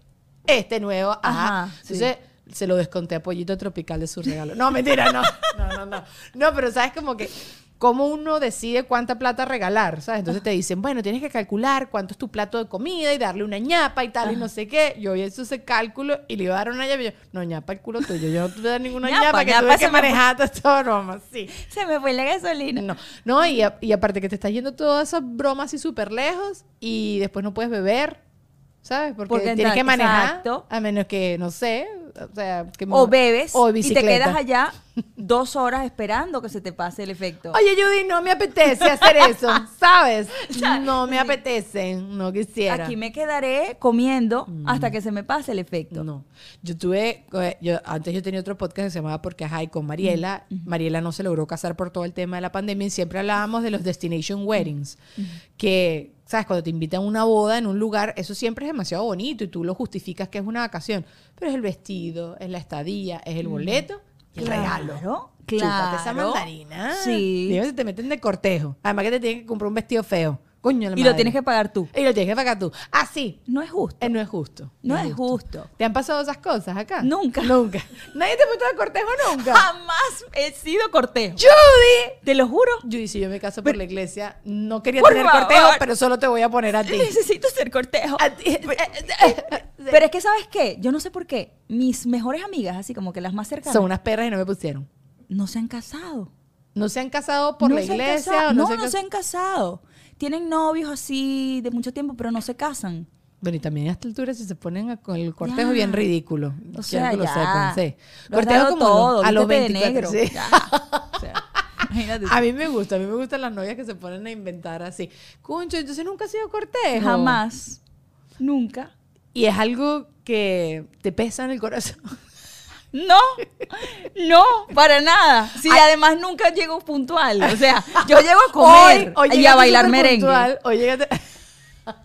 [SPEAKER 1] este nuevo. Ajá.
[SPEAKER 2] Ajá.
[SPEAKER 1] Entonces se lo desconté a Pollito Tropical de su regalo. No, mentira, no. No, no, no. No, pero sabes como que cómo uno decide cuánta plata regalar, ¿sabes? Entonces te dicen, bueno, tienes que calcular cuánto es tu plato de comida y darle una ñapa y tal y no sé qué. Yo hice ese cálculo y le iba a dar una ñapa y yo, no, ñapa el culo tuyo, yo no te voy a dar ninguna
[SPEAKER 2] Ñapa,
[SPEAKER 1] ñapa, que
[SPEAKER 2] ñapa
[SPEAKER 1] tuve que manejar toda esta broma, sí.
[SPEAKER 2] Se me fue la gasolina.
[SPEAKER 1] No, no y, a- y aparte que te estás yendo todas esas bromas así súper lejos y después no puedes beber, ¿sabes? Porque,
[SPEAKER 2] Porque
[SPEAKER 1] tienes que manejar, a menos que, no sé, o sea... Que
[SPEAKER 2] O bebes
[SPEAKER 1] o
[SPEAKER 2] y te quedas allá dos horas esperando que se te pase el efecto.
[SPEAKER 1] Oye, Judy, no me apetece hacer eso, ¿sabes? No me apetece, no quisiera.
[SPEAKER 2] Aquí me quedaré comiendo hasta que se me pase el efecto.
[SPEAKER 1] No. Yo tuve, eh, yo, antes yo tenía otro podcast que se llamaba Porque Ajá y con Mariela. Mariela no se logró casar por todo el tema de la pandemia y siempre hablábamos de los destination weddings. Que, ¿sabes? Cuando te invitan a una boda en un lugar, eso siempre es demasiado bonito y tú lo justificas que es una vacación. Pero es el vestido, es la estadía, es el boleto y el regalo.
[SPEAKER 2] Claro,
[SPEAKER 1] Chúpate esa
[SPEAKER 2] claro.
[SPEAKER 1] mandarina.
[SPEAKER 2] Sí.
[SPEAKER 1] Dime si te meten de cortejo. Además que te tienen que comprar un vestido feo. Coño, la
[SPEAKER 2] Y lo tienes que pagar tú.
[SPEAKER 1] Y lo tienes que pagar tú. Así.
[SPEAKER 2] No es justo.
[SPEAKER 1] Eh, no es justo.
[SPEAKER 2] No es justo.
[SPEAKER 1] ¿Te han pasado esas cosas acá?
[SPEAKER 2] Nunca.
[SPEAKER 1] Nunca. Nadie te ha puesto de cortejo nunca.
[SPEAKER 2] Jamás he sido cortejo.
[SPEAKER 1] ¡Judy!
[SPEAKER 2] Te lo juro.
[SPEAKER 1] Judy, si yo me caso por la iglesia, no quería tener
[SPEAKER 2] favor.
[SPEAKER 1] cortejo, pero solo te voy a poner a ti.
[SPEAKER 2] Necesito ser cortejo.
[SPEAKER 1] A ti.
[SPEAKER 2] Pero es que, ¿sabes qué? Yo no sé por qué. Mis mejores amigas, así como que las más cercanas,
[SPEAKER 1] Son unas perras y no me pusieron.
[SPEAKER 2] no se han casado.
[SPEAKER 1] ¿No se han casado por
[SPEAKER 2] No
[SPEAKER 1] la iglesia? o
[SPEAKER 2] No,
[SPEAKER 1] se
[SPEAKER 2] no
[SPEAKER 1] han
[SPEAKER 2] se han casado. Tienen novios así de mucho tiempo, pero no se casan.
[SPEAKER 1] Bueno, y también a esta altura si se ponen a- con el cortejo
[SPEAKER 2] Ya.
[SPEAKER 1] bien ridículo.
[SPEAKER 2] O
[SPEAKER 1] Quiero
[SPEAKER 2] sea,
[SPEAKER 1] lo
[SPEAKER 2] ya.
[SPEAKER 1] sepan, sí.
[SPEAKER 2] Lo has
[SPEAKER 1] Cortejo como
[SPEAKER 2] todo,
[SPEAKER 1] a los
[SPEAKER 2] vístete de
[SPEAKER 1] 24,
[SPEAKER 2] negro.
[SPEAKER 1] sí.
[SPEAKER 2] Ya. O sea, imagínate.
[SPEAKER 1] A mí me gusta, a mí me gustan las novias que se ponen a inventar así. Concho, entonces nunca ha sido cortejo.
[SPEAKER 2] Jamás. Nunca.
[SPEAKER 1] Y es algo que te pesa en el corazón.
[SPEAKER 2] No, no, para nada. Si además nunca llego puntual. O sea, yo llego a comer y a bailar merengue.
[SPEAKER 1] puntual, hoy llegaste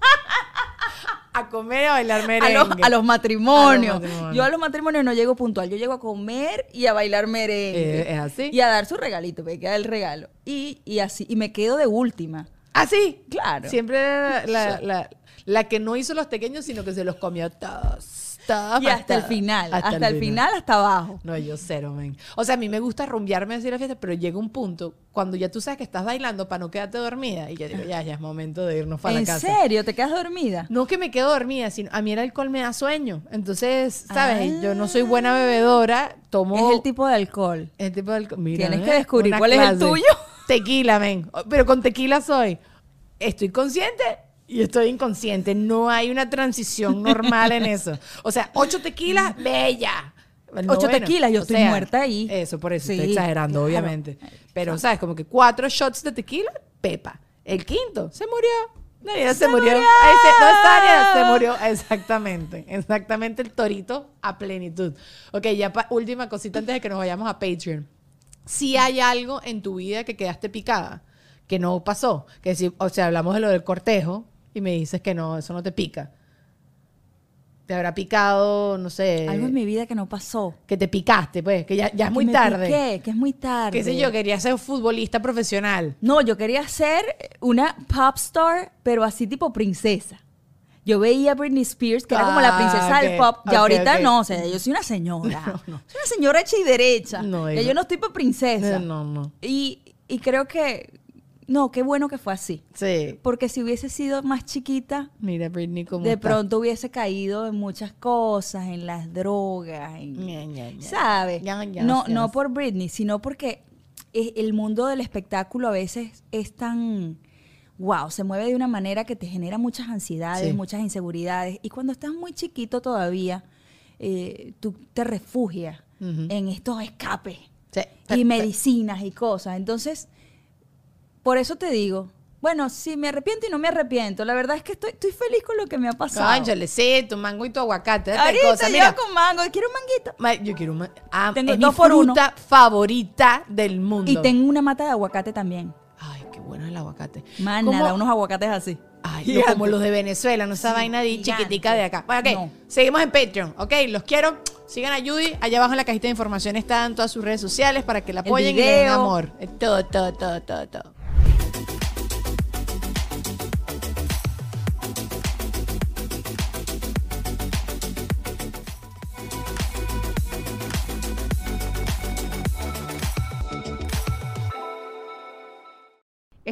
[SPEAKER 1] a comer y a bailar
[SPEAKER 2] A
[SPEAKER 1] merengue.
[SPEAKER 2] los, a los matrimonios.
[SPEAKER 1] A los matrimonios.
[SPEAKER 2] Yo a los matrimonios no llego puntual. Yo llego a comer y a bailar merengue.
[SPEAKER 1] Eh, ¿Es así?
[SPEAKER 2] Y a dar su regalito, me queda el regalo. Y, y así, y me quedo de última.
[SPEAKER 1] ¿Ah, sí?
[SPEAKER 2] Claro.
[SPEAKER 1] Siempre la, la- la que no hizo los pequeños, sino que se los comió todos.
[SPEAKER 2] Y hasta el final, hasta, el final, hasta abajo.
[SPEAKER 1] No, yo cero, men. O sea, a mí me gusta rumbearme así la fiesta, pero llega un punto cuando ya tú sabes que estás bailando para no quedarte dormida y yo digo, ya, ya es momento de irnos para
[SPEAKER 2] ¿En
[SPEAKER 1] la casa.
[SPEAKER 2] serio? ¿Te quedas dormida?
[SPEAKER 1] No que me quedo dormida, sino a mí el alcohol me da sueño. Entonces, ¿sabes? Yo no soy buena bebedora, tomo...
[SPEAKER 2] Ah. Es el tipo de alcohol.
[SPEAKER 1] el tipo de alcohol. Mira,
[SPEAKER 2] Tienes
[SPEAKER 1] ¿eh?
[SPEAKER 2] que descubrir cuál es el
[SPEAKER 1] clase.
[SPEAKER 2] tuyo.
[SPEAKER 1] Tequila, men. Pero con tequila soy. Estoy consciente y estoy inconsciente. No hay una transición normal en eso. O sea, ocho tequilas, bella. No,
[SPEAKER 2] Ocho tequilas, yo estoy muerta ahí.
[SPEAKER 1] Eso, por eso
[SPEAKER 2] Sí,
[SPEAKER 1] estoy exagerando,
[SPEAKER 2] claro.
[SPEAKER 1] obviamente. Pero, ¿sabes? Como que cuatro shots de tequila, pepa. El quinto, se murió. Daniela se, murió.
[SPEAKER 2] murió.
[SPEAKER 1] Ahí se, no está se murió. Exactamente. Exactamente el torito a plenitud. Ok, ya pa- última cosita antes de que nos vayamos a Patreon. Si hay algo en tu vida que quedaste picada, que no pasó, que si, o sea, hablamos de lo del cortejo y me dices que no, eso no te pica. Te habrá picado, no sé,
[SPEAKER 2] Algo en mi vida que no pasó.
[SPEAKER 1] que te picaste, pues, que ya, ya es
[SPEAKER 2] Que
[SPEAKER 1] muy
[SPEAKER 2] me
[SPEAKER 1] tarde.
[SPEAKER 2] piqué, que es muy tarde.
[SPEAKER 1] Qué sé yo, quería ser futbolista profesional.
[SPEAKER 2] No, yo quería ser una pop star, pero así tipo princesa. Yo veía a Britney Spears, que era como la
[SPEAKER 1] Ah,
[SPEAKER 2] princesa del pop.
[SPEAKER 1] Ok,
[SPEAKER 2] ahorita no, o sea, yo soy una señora. Soy una señora hecha y derecha.
[SPEAKER 1] No,
[SPEAKER 2] ya yo no estoy para princesa.
[SPEAKER 1] No, no.
[SPEAKER 2] Y, y creo que, no, qué bueno que fue así.
[SPEAKER 1] Sí.
[SPEAKER 2] Porque si hubiese sido más chiquita,
[SPEAKER 1] Mira, Britney, cómo
[SPEAKER 2] de
[SPEAKER 1] está.
[SPEAKER 2] pronto hubiese caído en muchas cosas, en las drogas, en,
[SPEAKER 1] Ña, Ña.
[SPEAKER 2] ¿sabes? No, no por Britney, sino porque el mundo del espectáculo a veces es tan, wow, se mueve de una manera que te genera muchas ansiedades,
[SPEAKER 1] Sí.
[SPEAKER 2] muchas inseguridades. Y cuando estás muy chiquito todavía, eh, tú te refugias en estos escapes
[SPEAKER 1] Sí.
[SPEAKER 2] y medicinas y cosas. Entonces, por eso te digo, bueno, si me arrepiento y no me arrepiento, la verdad es que estoy, estoy feliz con lo que me ha pasado.
[SPEAKER 1] Cónchale, sí, tu mango y tu aguacate.
[SPEAKER 2] Ahorita
[SPEAKER 1] cosa.
[SPEAKER 2] yo
[SPEAKER 1] Mira,
[SPEAKER 2] con mango, quiero un manguito.
[SPEAKER 1] ma- yo quiero un ma- ah,
[SPEAKER 2] Tengo
[SPEAKER 1] es
[SPEAKER 2] dos
[SPEAKER 1] mi
[SPEAKER 2] por uno.
[SPEAKER 1] fruta favorita del mundo.
[SPEAKER 2] Y tengo una mata de aguacate también.
[SPEAKER 1] Ay, qué bueno el aguacate.
[SPEAKER 2] Más
[SPEAKER 1] ¿Cómo-
[SPEAKER 2] nada, unos aguacates así.
[SPEAKER 1] Ay, no como los de Venezuela, no esa vaina de chiquitica de acá. Bueno, ok,
[SPEAKER 2] No.
[SPEAKER 1] seguimos en Patreon, ok, los quiero. Sigan a Judy, allá abajo en la cajita de información están todas sus redes sociales para que la apoyen y le den amor. Todo, todo, todo, todo, todo.